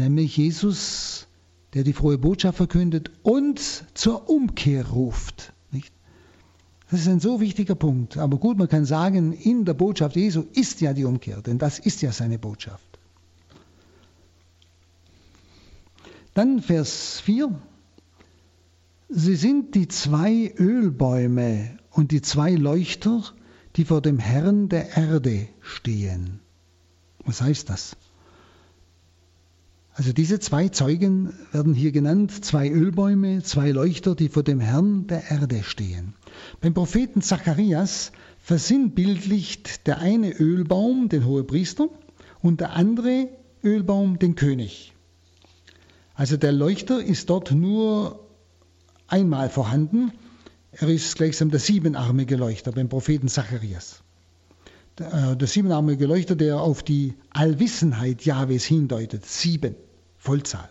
nämlich Jesus, der die frohe Botschaft verkündet und zur Umkehr ruft. Nicht? Das ist ein so wichtiger Punkt. Aber gut, man kann sagen, in der Botschaft Jesu ist ja die Umkehr, denn das ist ja seine Botschaft. Dann Vers 4. Sie sind die zwei Ölbäume und die zwei Leuchter, die vor dem Herrn der Erde stehen. Was heißt das? Also diese zwei Zeugen werden hier genannt, zwei Ölbäume, zwei Leuchter, die vor dem Herrn der Erde stehen. Beim Propheten Zacharias versinnbildlicht der eine Ölbaum den Hohepriester und der andere Ölbaum den König. Also der Leuchter ist dort nur einmal vorhanden. Er ist gleichsam der siebenarmige Leuchter beim Propheten Zacharias. Der, äh, der siebenarmige Leuchter, der auf die Allwissenheit Jahwes hindeutet. Sieben, Vollzahl.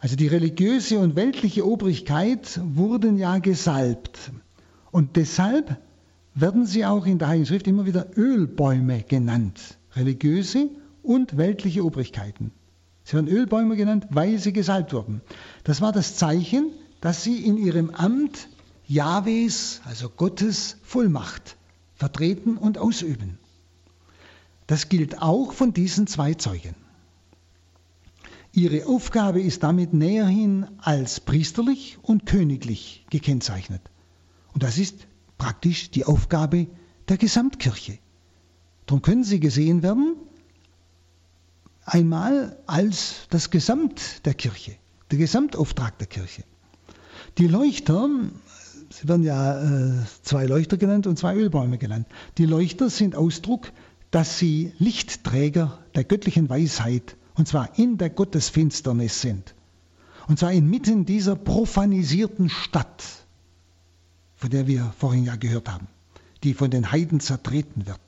Also die religiöse und weltliche Obrigkeit wurden ja gesalbt. Und deshalb werden sie auch in der Heiligen Schrift immer wieder Ölbäume genannt. Religiöse und weltliche Obrigkeiten. Sie werden Ölbäume genannt, weil sie gesalbt wurden. Das war das Zeichen, dass sie in ihrem Amt Jahwes, also Gottes Vollmacht, vertreten und ausüben. Das gilt auch von diesen zwei Zeugen. Ihre Aufgabe ist damit näherhin als priesterlich und königlich gekennzeichnet. Und das ist praktisch die Aufgabe der Gesamtkirche. Darum können sie gesehen werden einmal als das Gesamt der Kirche, der Gesamtauftrag der Kirche. Die Leuchter, sie werden ja äh, zwei Leuchter genannt und zwei Ölbäume genannt. Die Leuchter sind Ausdruck, dass sie Lichtträger der göttlichen Weisheit, und zwar in der Gottesfinsternis sind. Und zwar inmitten dieser profanisierten Stadt, von der wir vorhin ja gehört haben, die von den Heiden zertreten wird.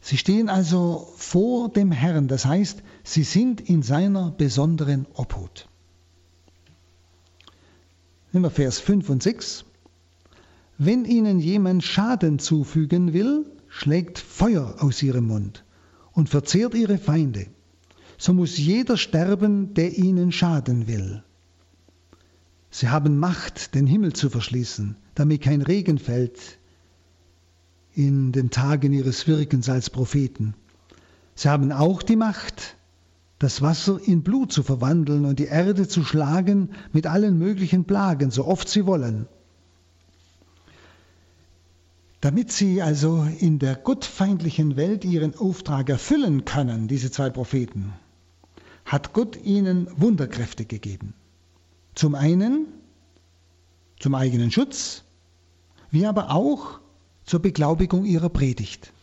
Sie stehen also vor dem Herrn, das heißt, sie sind in seiner besonderen Obhut. Nehmen wir Vers 5 und 6. Wenn ihnen jemand Schaden zufügen will, schlägt Feuer aus ihrem Mund und verzehrt ihre Feinde. So muss jeder sterben, der ihnen schaden will. Sie haben Macht, den Himmel zu verschließen, damit kein Regen fällt in den Tagen ihres Wirkens als Propheten. Sie haben auch die Macht, das Wasser in Blut zu verwandeln und die Erde zu schlagen mit allen möglichen Plagen, so oft sie wollen. Damit sie also in der gottfeindlichen Welt ihren Auftrag erfüllen können, diese zwei Propheten, hat Gott ihnen Wunderkräfte gegeben. Zum einen zum eigenen Schutz, wie aber auch zur Beglaubigung ihrer Predigt.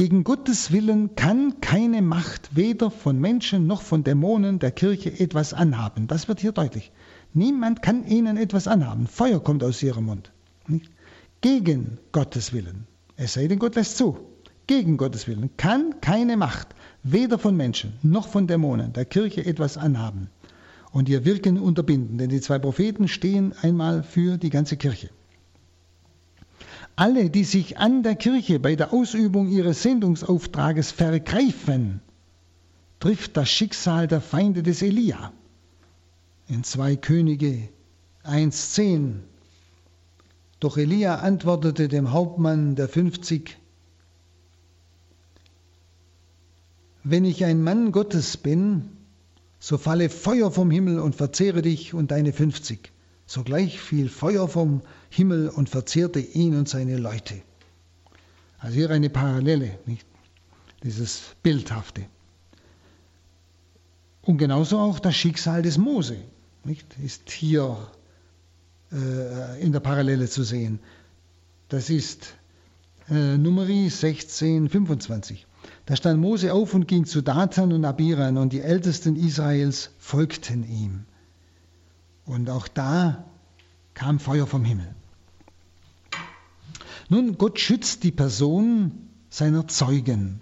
Gegen Gottes Willen kann keine Macht weder von Menschen noch von Dämonen der Kirche etwas anhaben. Das wird hier deutlich. Niemand kann ihnen etwas anhaben. Feuer kommt aus ihrem Mund. Gegen Gottes Willen. Es sei denn, Gott lässt zu. Gegen Gottes Willen kann keine Macht, weder von Menschen noch von Dämonen, der Kirche etwas anhaben und ihr Wirken unterbinden. Denn die zwei Propheten stehen einmal für die ganze Kirche. Alle, die sich an der Kirche bei der Ausübung ihres Sendungsauftrages vergreifen, trifft das Schicksal der Feinde des Elia. In 2 Könige 1,10. Doch Elia antwortete dem Hauptmann der 50, Wenn ich ein Mann Gottes bin, so falle Feuer vom Himmel und verzehre dich und deine 50. Sogleich fiel Feuer vom Himmel und verzehrte ihn und seine Leute. Also hier eine Parallele, nicht? dieses Bildhafte. Und genauso auch das Schicksal des Mose nicht? ist hier äh, in der Parallele zu sehen. Das ist äh, Numeri 16, 25. Da stand Mose auf und ging zu Dathan und Abiran und die Ältesten Israels folgten ihm. Und auch da kam Feuer vom Himmel. Nun, Gott schützt die Person seiner Zeugen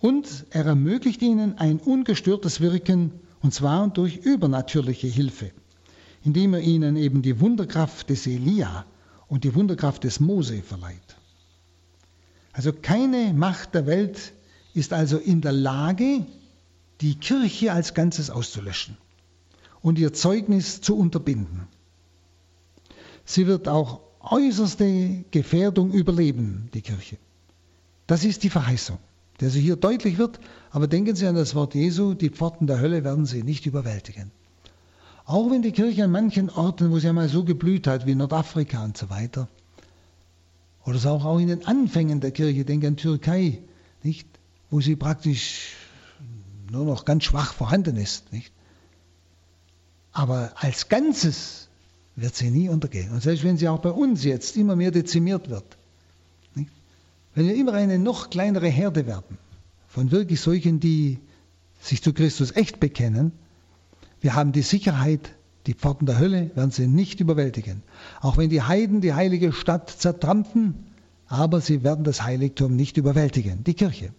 und er ermöglicht ihnen ein ungestörtes Wirken, und zwar durch übernatürliche Hilfe, indem er ihnen eben die Wunderkraft des Elia und die Wunderkraft des Mose verleiht. Also keine Macht der Welt ist also in der Lage, die Kirche als Ganzes auszulöschen und ihr Zeugnis zu unterbinden. Sie wird auch äußerste Gefährdung überleben, die Kirche. Das ist die Verheißung, der sie hier deutlich wird. Aber denken Sie an das Wort Jesu, die Pforten der Hölle werden sie nicht überwältigen. Auch wenn die Kirche an manchen Orten, wo sie einmal so geblüht hat, wie Nordafrika und so weiter, oder so auch in den Anfängen der Kirche, denke an Türkei, nicht, wo sie praktisch nur noch ganz schwach vorhanden ist, nicht? Aber als Ganzes wird sie nie untergehen. Und selbst wenn sie auch bei uns jetzt immer mehr dezimiert wird, nicht? wenn wir immer eine noch kleinere Herde werden, von wirklich solchen, die sich zu Christus echt bekennen, wir haben die Sicherheit, die Pforten der Hölle werden sie nicht überwältigen. Auch wenn die Heiden die heilige Stadt zertrampfen, aber sie werden das Heiligtum nicht überwältigen, die Kirche.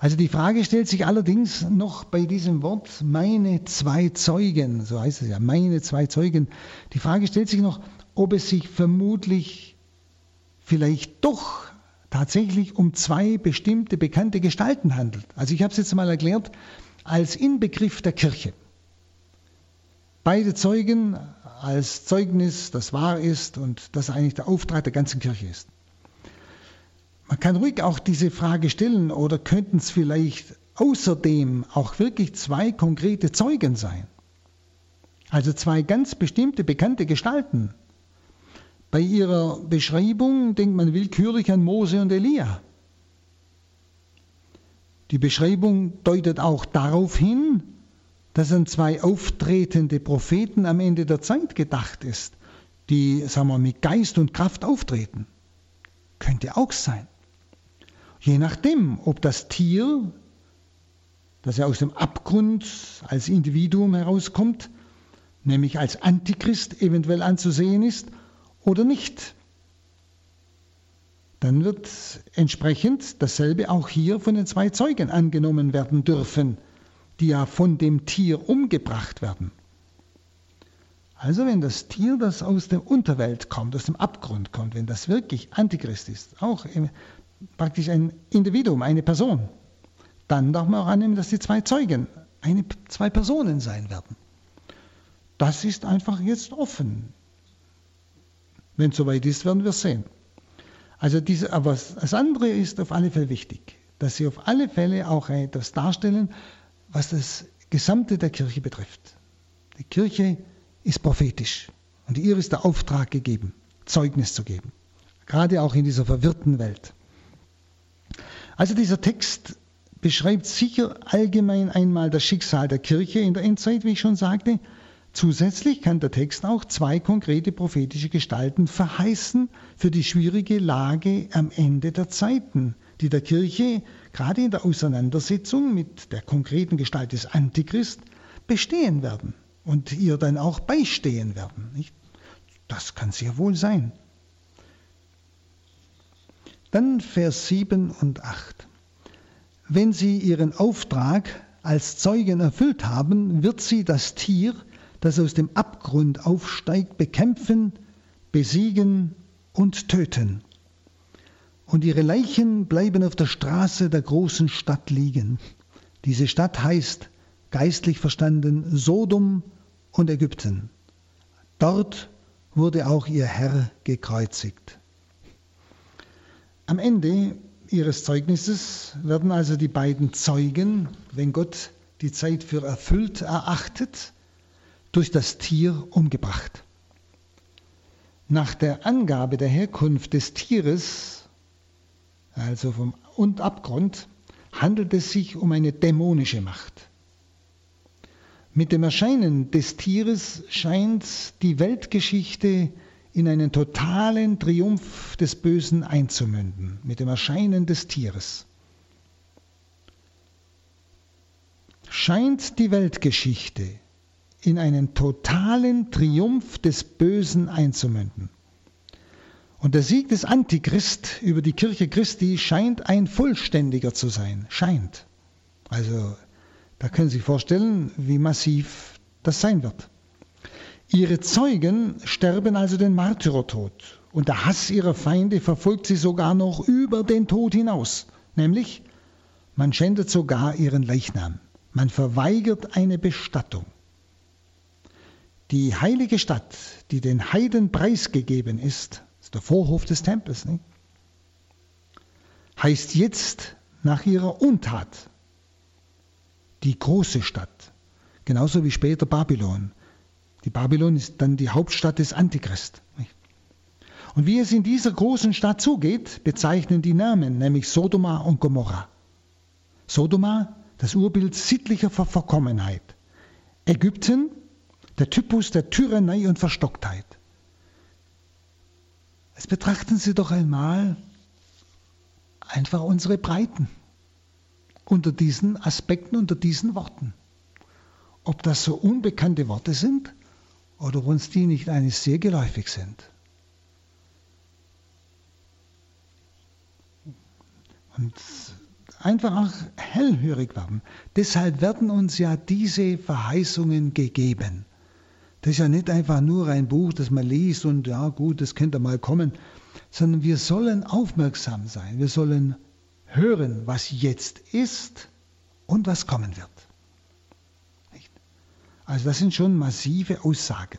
Also die Frage stellt sich allerdings noch bei diesem Wort meine zwei Zeugen, so heißt es ja, meine zwei Zeugen. Die Frage stellt sich noch, ob es sich vermutlich vielleicht doch tatsächlich um zwei bestimmte bekannte Gestalten handelt. Also ich habe es jetzt mal erklärt als Inbegriff der Kirche. Beide Zeugen als Zeugnis, das wahr ist und das eigentlich der Auftrag der ganzen Kirche ist. Man kann ruhig auch diese Frage stellen, oder könnten es vielleicht außerdem auch wirklich zwei konkrete Zeugen sein? Also zwei ganz bestimmte bekannte Gestalten. Bei ihrer Beschreibung denkt man willkürlich an Mose und Elia. Die Beschreibung deutet auch darauf hin, dass an zwei auftretende Propheten am Ende der Zeit gedacht ist, die, sagen wir, mit Geist und Kraft auftreten. Könnte auch sein. Je nachdem, ob das Tier, das ja aus dem Abgrund als Individuum herauskommt, nämlich als Antichrist eventuell anzusehen ist oder nicht. Dann wird entsprechend dasselbe auch hier von den zwei Zeugen angenommen werden dürfen, die ja von dem Tier umgebracht werden. Also wenn das Tier, das aus der Unterwelt kommt, aus dem Abgrund kommt, wenn das wirklich Antichrist ist, auch praktisch ein Individuum, eine Person, dann darf man auch annehmen, dass die zwei Zeugen eine, zwei Personen sein werden. Das ist einfach jetzt offen. Wenn es soweit ist, werden wir sehen. Also diese, aber das andere ist auf alle Fälle wichtig, dass sie auf alle Fälle auch etwas darstellen, was das Gesamte der Kirche betrifft. Die Kirche ist prophetisch und ihr ist der Auftrag gegeben, Zeugnis zu geben, gerade auch in dieser verwirrten Welt. Also dieser Text beschreibt sicher allgemein einmal das Schicksal der Kirche in der Endzeit, wie ich schon sagte. Zusätzlich kann der Text auch zwei konkrete prophetische Gestalten verheißen für die schwierige Lage am Ende der Zeiten, die der Kirche gerade in der Auseinandersetzung mit der konkreten Gestalt des Antichrist bestehen werden und ihr dann auch beistehen werden. Das kann sehr wohl sein. Dann Vers 7 und 8. Wenn sie ihren Auftrag als Zeugen erfüllt haben, wird sie das Tier, das aus dem Abgrund aufsteigt, bekämpfen, besiegen und töten. Und ihre Leichen bleiben auf der Straße der großen Stadt liegen. Diese Stadt heißt, geistlich verstanden, Sodom und Ägypten. Dort wurde auch ihr Herr gekreuzigt. Am Ende ihres Zeugnisses werden also die beiden Zeugen, wenn Gott die Zeit für erfüllt erachtet, durch das Tier umgebracht. Nach der Angabe der Herkunft des Tieres, also vom und Abgrund, handelt es sich um eine dämonische Macht. Mit dem Erscheinen des Tieres scheint die Weltgeschichte in einen totalen Triumph des Bösen einzumünden, mit dem Erscheinen des Tieres. Scheint die Weltgeschichte in einen totalen Triumph des Bösen einzumünden. Und der Sieg des Antichrist über die Kirche Christi scheint ein vollständiger zu sein. Scheint. Also da können Sie sich vorstellen, wie massiv das sein wird. Ihre Zeugen sterben also den Märtyrertod und der Hass ihrer Feinde verfolgt sie sogar noch über den Tod hinaus, nämlich man schändet sogar ihren Leichnam, man verweigert eine Bestattung. Die heilige Stadt, die den Heiden preisgegeben ist, ist der Vorhof des Tempels, nicht? heißt jetzt nach ihrer Untat die große Stadt, Genauso wie später Babylon. Die Babylon ist dann die Hauptstadt des Antichrist. Und wie es in dieser großen Stadt zugeht, bezeichnen die Namen, nämlich Sodoma und Gomorra. Sodoma, das Urbild sittlicher Verkommenheit. Ägypten, der Typus der Tyrannei und Verstocktheit. Jetzt betrachten Sie doch einmal einfach unsere Breiten unter diesen Aspekten, unter diesen Worten. Ob das so unbekannte Worte sind oder uns die nicht eigentlich sehr geläufig sind. Und einfach auch hellhörig werden. Deshalb werden uns ja diese Verheißungen gegeben. Das ist ja nicht einfach nur ein Buch, das man liest und ja gut, das könnte mal kommen, sondern wir sollen aufmerksam sein. Wir sollen hören, was jetzt ist und was kommen wird. Also das sind schon massive Aussagen.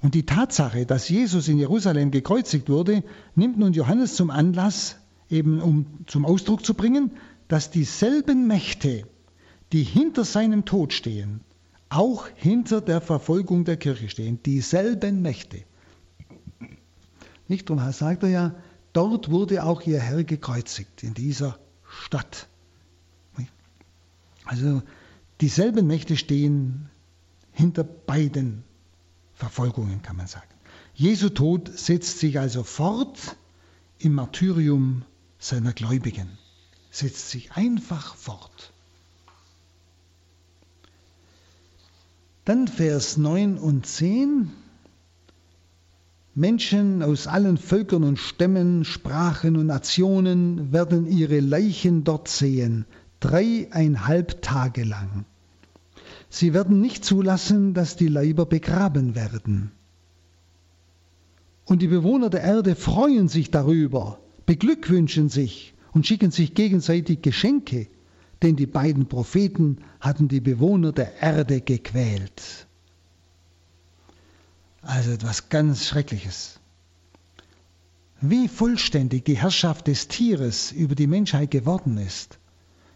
Und die Tatsache, dass Jesus in Jerusalem gekreuzigt wurde, nimmt nun Johannes zum Anlass, eben um zum Ausdruck zu bringen, dass dieselben Mächte, die hinter seinem Tod stehen, auch hinter der Verfolgung der Kirche stehen. Dieselben Mächte. Nicht? Da sagt er ja, dort wurde auch ihr Herr gekreuzigt, in dieser Stadt. Also dieselben Mächte stehen hinter beiden Verfolgungen, kann man sagen. Jesu Tod setzt sich also fort im Martyrium seiner Gläubigen, setzt sich einfach fort. Dann Vers 9 und 10. Menschen aus allen Völkern und Stämmen, Sprachen und Nationen werden ihre Leichen dort sehen, dreieinhalb Tage lang. Sie werden nicht zulassen, dass die Leiber begraben werden. Und die Bewohner der Erde freuen sich darüber, beglückwünschen sich und schicken sich gegenseitig Geschenke, denn die beiden Propheten hatten die Bewohner der Erde gequält. Also etwas ganz Schreckliches. Wie vollständig die Herrschaft des Tieres über die Menschheit geworden ist,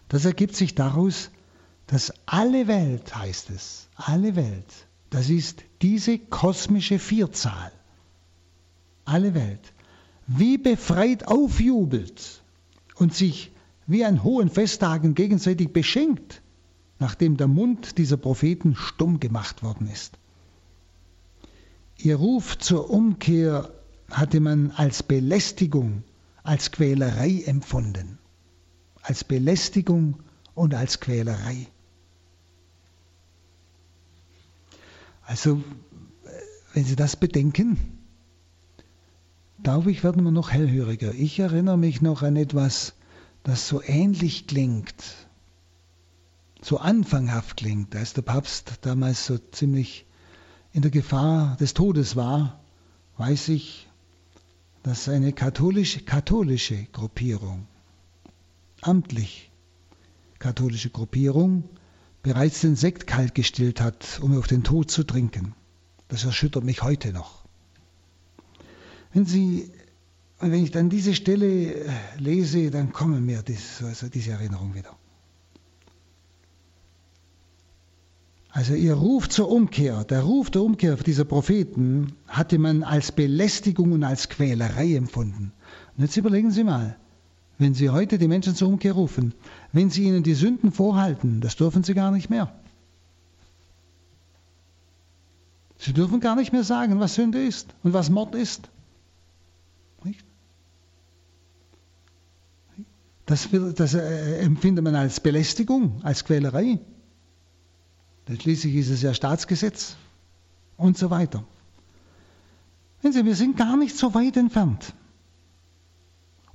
das ergibt sich daraus, dass alle Welt, heißt es, alle Welt, das ist diese kosmische Vierzahl, alle Welt, wie befreit aufjubelt und sich wie an hohen Festtagen gegenseitig beschenkt, nachdem der Mund dieser Propheten stumm gemacht worden ist. Ihr Ruf zur Umkehr hatte man als Belästigung, als Quälerei empfunden. Als Belästigung und als Quälerei. Also, wenn Sie das bedenken, glaube ich, werden wir noch hellhöriger. Ich erinnere mich noch an etwas, das so ähnlich klingt, so anfanghaft klingt, als der Papst damals so ziemlich in der Gefahr des Todes war, weiß ich, dass eine katholische, katholische Gruppierung, amtlich katholische Gruppierung, bereits den Sekt kalt gestillt hat, um auf den Tod zu trinken. Das erschüttert mich heute noch. Wenn Sie, wenn ich dann diese Stelle lese, dann kommen mir dies, also diese Erinnerung wieder. Also ihr Ruf zur Umkehr, der Ruf der Umkehr dieser Propheten hatte man als Belästigung und als Quälerei empfunden. Und jetzt überlegen Sie mal, wenn Sie heute die Menschen zur Umkehr rufen, wenn Sie ihnen die Sünden vorhalten, das dürfen Sie gar nicht mehr. Sie dürfen gar nicht mehr sagen, was Sünde ist und was Mord ist. Nicht? Das, das äh, empfindet man als Belästigung, als Quälerei. Schließlich ist es ja Staatsgesetz und so weiter. Wenn Sie, wir sind gar nicht so weit entfernt.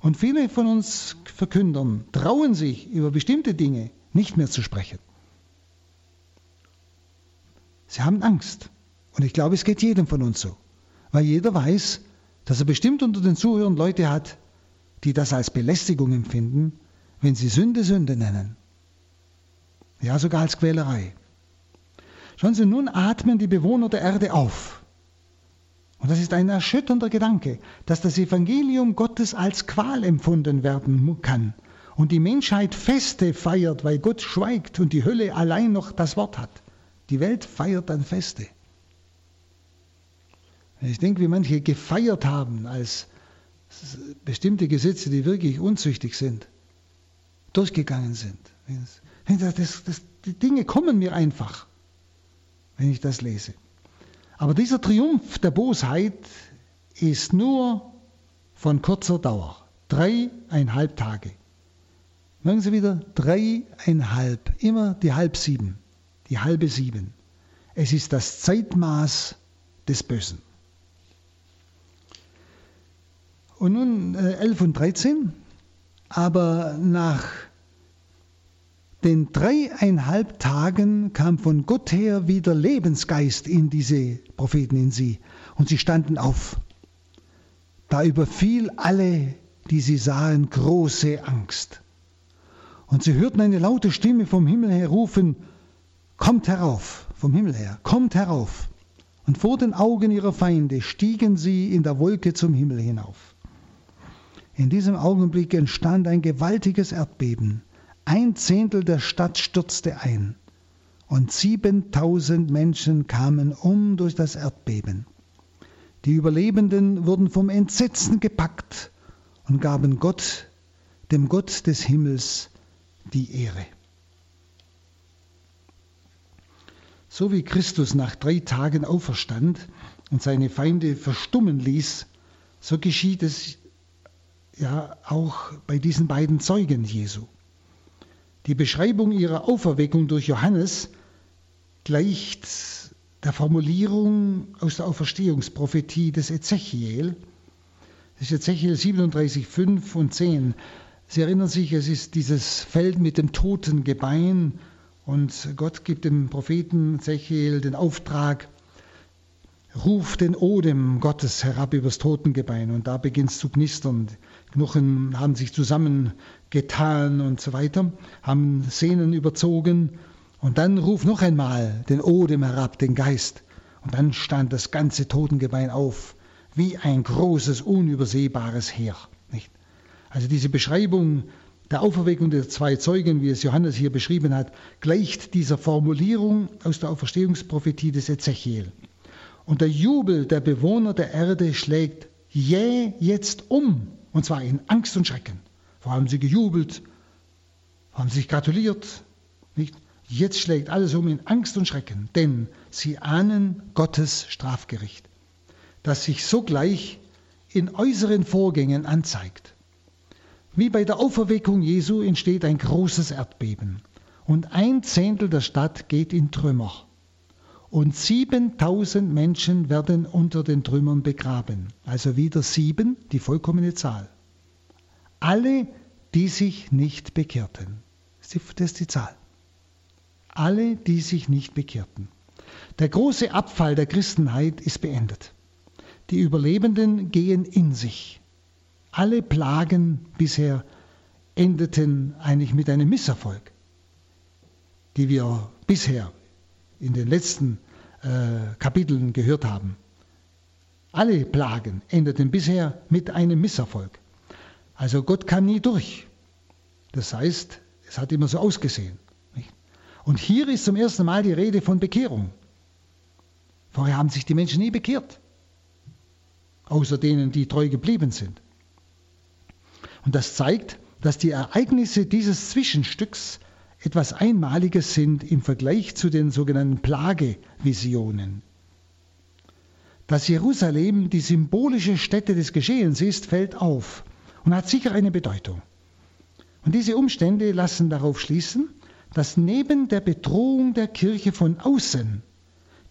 Und viele von uns Verkündern trauen sich, über bestimmte Dinge nicht mehr zu sprechen. Sie haben Angst. Und ich glaube, es geht jedem von uns so. Weil jeder weiß, dass er bestimmt unter den Zuhörern Leute hat, die das als Belästigung empfinden, wenn sie Sünde Sünde nennen. Ja, sogar als Quälerei. Schauen Sie, nun atmen die Bewohner der Erde auf. Und das ist ein erschütternder Gedanke, dass das Evangelium Gottes als Qual empfunden werden kann und die Menschheit Feste feiert, weil Gott schweigt und die Hölle allein noch das Wort hat. Die Welt feiert dann Feste. Ich denke, wie manche gefeiert haben als bestimmte Gesetze, die wirklich unzüchtig sind, durchgegangen sind. Das, das, das, die Dinge kommen mir einfach, wenn ich das lese. Aber dieser Triumph der Bosheit ist nur von kurzer Dauer. Dreieinhalb Tage. Merken Sie wieder, dreieinhalb, immer die halb sieben, die halbe sieben. Es ist das Zeitmaß des Bösen. Und nun äh, 11 und 13, aber nach den dreieinhalb Tagen kam von Gott her wieder Lebensgeist in diese Propheten, in sie. Und sie standen auf. Da überfiel alle, die sie sahen, große Angst. Und sie hörten eine laute Stimme vom Himmel her rufen, Kommt herauf, vom Himmel her, kommt herauf. Und vor den Augen ihrer Feinde stiegen sie in der Wolke zum Himmel hinauf. In diesem Augenblick entstand ein gewaltiges Erdbeben. Ein Zehntel der Stadt stürzte ein und 7000 Menschen kamen um durch das Erdbeben. Die Überlebenden wurden vom Entsetzen gepackt und gaben Gott, dem Gott des Himmels, die Ehre. So wie Christus nach drei Tagen auferstand und seine Feinde verstummen ließ, so geschieht es ja auch bei diesen beiden Zeugen Jesu. Die Beschreibung ihrer Auferweckung durch Johannes gleicht der Formulierung aus der Auferstehungsprophetie des Ezechiel. Das ist Ezechiel 37, 5 und 10. Sie erinnern sich, es ist dieses Feld mit dem toten Gebein und Gott gibt dem Propheten Ezechiel den Auftrag, ruf den Odem Gottes herab übers Totengebein und da beginnt es zu knistern. Knochen haben sich zusammengetan und so weiter, haben Sehnen überzogen. Und dann ruf noch einmal den Odem herab, den Geist. Und dann stand das ganze Totengebein auf, wie ein großes, unübersehbares Heer. Nicht? Also diese Beschreibung der Auferweckung der zwei Zeugen, wie es Johannes hier beschrieben hat, gleicht dieser Formulierung aus der Auferstehungsprophetie des Ezechiel. Und der Jubel der Bewohner der Erde schlägt jäh jetzt um und zwar in Angst und Schrecken. Vorher haben sie gejubelt, haben sich gratuliert. Nicht? Jetzt schlägt alles um in Angst und Schrecken, denn sie ahnen Gottes Strafgericht, das sich sogleich in äußeren Vorgängen anzeigt. Wie bei der Auferweckung Jesu entsteht ein großes Erdbeben und ein Zehntel der Stadt geht in Trümmer. Und 7000 Menschen werden unter den Trümmern begraben. Also wieder sieben, die vollkommene Zahl. Alle, die sich nicht bekehrten. Das ist die Zahl. Alle, die sich nicht bekehrten. Der große Abfall der Christenheit ist beendet. Die Überlebenden gehen in sich. Alle Plagen bisher endeten eigentlich mit einem Misserfolg, die wir bisher in den letzten äh, Kapiteln gehört haben. Alle Plagen endeten bisher mit einem Misserfolg. Also Gott kam nie durch. Das heißt, es hat immer so ausgesehen. Nicht? Und hier ist zum ersten Mal die Rede von Bekehrung. Vorher haben sich die Menschen nie bekehrt, außer denen, die treu geblieben sind. Und das zeigt, dass die Ereignisse dieses Zwischenstücks etwas Einmaliges sind im Vergleich zu den sogenannten Plagevisionen. Dass Jerusalem die symbolische Stätte des Geschehens ist, fällt auf und hat sicher eine Bedeutung. Und diese Umstände lassen darauf schließen, dass neben der Bedrohung der Kirche von außen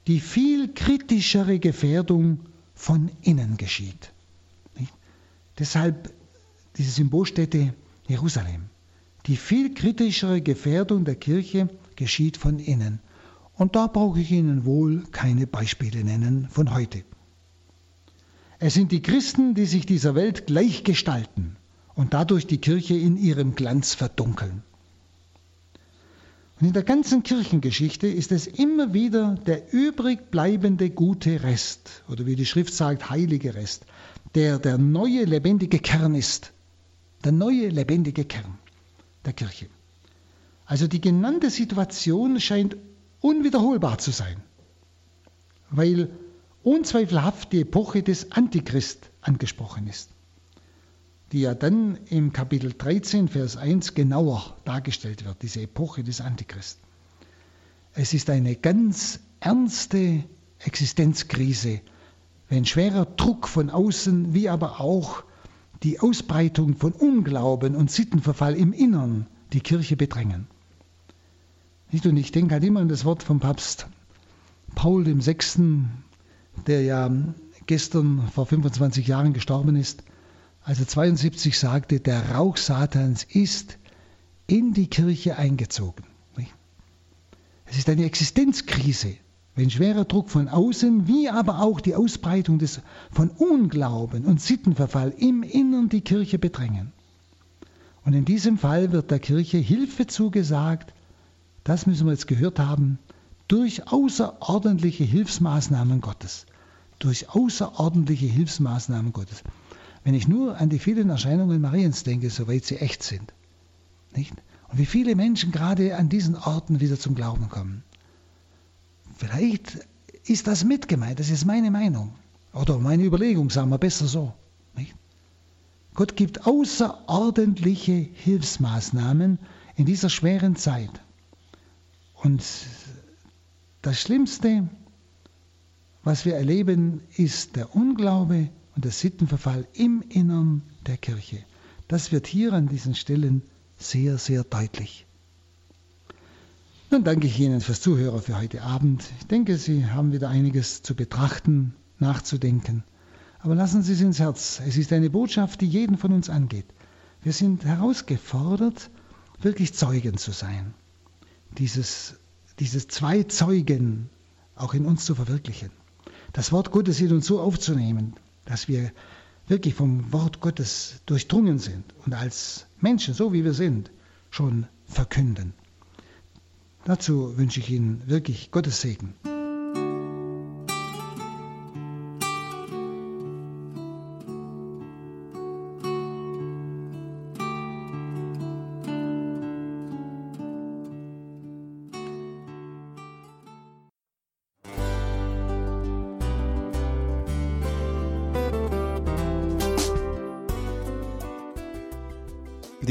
die viel kritischere Gefährdung von innen geschieht. Deshalb diese Symbolstätte Jerusalem. Die viel kritischere Gefährdung der Kirche geschieht von innen. Und da brauche ich Ihnen wohl keine Beispiele nennen von heute. Es sind die Christen, die sich dieser Welt gleichgestalten und dadurch die Kirche in ihrem Glanz verdunkeln. Und in der ganzen Kirchengeschichte ist es immer wieder der übrig bleibende gute Rest, oder wie die Schrift sagt, heilige Rest, der der neue lebendige Kern ist. Der neue lebendige Kern der Kirche. Also die genannte Situation scheint unwiederholbar zu sein, weil unzweifelhaft die Epoche des Antichrist angesprochen ist, die ja dann im Kapitel 13, Vers 1 genauer dargestellt wird, diese Epoche des Antichrist. Es ist eine ganz ernste Existenzkrise, wenn schwerer Druck von außen wie aber auch die Ausbreitung von Unglauben und Sittenverfall im Innern die Kirche bedrängen. Und ich denke halt immer an das Wort vom Papst Paul VI., der ja gestern vor 25 Jahren gestorben ist, als er 72 sagte, der Rauch Satans ist in die Kirche eingezogen. Es ist eine Existenzkrise, wenn schwerer Druck von außen, wie aber auch die Ausbreitung des, von Unglauben und Sittenverfall im Innern die Kirche bedrängen. Und in diesem Fall wird der Kirche Hilfe zugesagt, das müssen wir jetzt gehört haben, durch außerordentliche Hilfsmaßnahmen Gottes. Durch außerordentliche Hilfsmaßnahmen Gottes. Wenn ich nur an die vielen Erscheinungen Mariens denke, soweit sie echt sind. Nicht? Und wie viele Menschen gerade an diesen Orten wieder zum Glauben kommen. Vielleicht ist das mitgemeint, das ist meine Meinung. Oder meine Überlegung, sagen wir besser so. Nicht? Gott gibt außerordentliche Hilfsmaßnahmen in dieser schweren Zeit. Und das Schlimmste, was wir erleben, ist der Unglaube und der Sittenverfall im Innern der Kirche. Das wird hier an diesen Stellen sehr, sehr deutlich. Nun danke ich Ihnen fürs Zuhören für heute Abend. Ich denke, Sie haben wieder einiges zu betrachten, nachzudenken. Aber lassen Sie es ins Herz. Es ist eine Botschaft, die jeden von uns angeht. Wir sind herausgefordert, wirklich Zeugen zu sein. Dieses, dieses zwei Zeugen auch in uns zu verwirklichen. Das Wort Gottes in uns so aufzunehmen, dass wir wirklich vom Wort Gottes durchdrungen sind und als Menschen, so wie wir sind, schon verkünden. Dazu wünsche ich Ihnen wirklich Gottes Segen.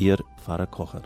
Ihr Pfarrer Kocher.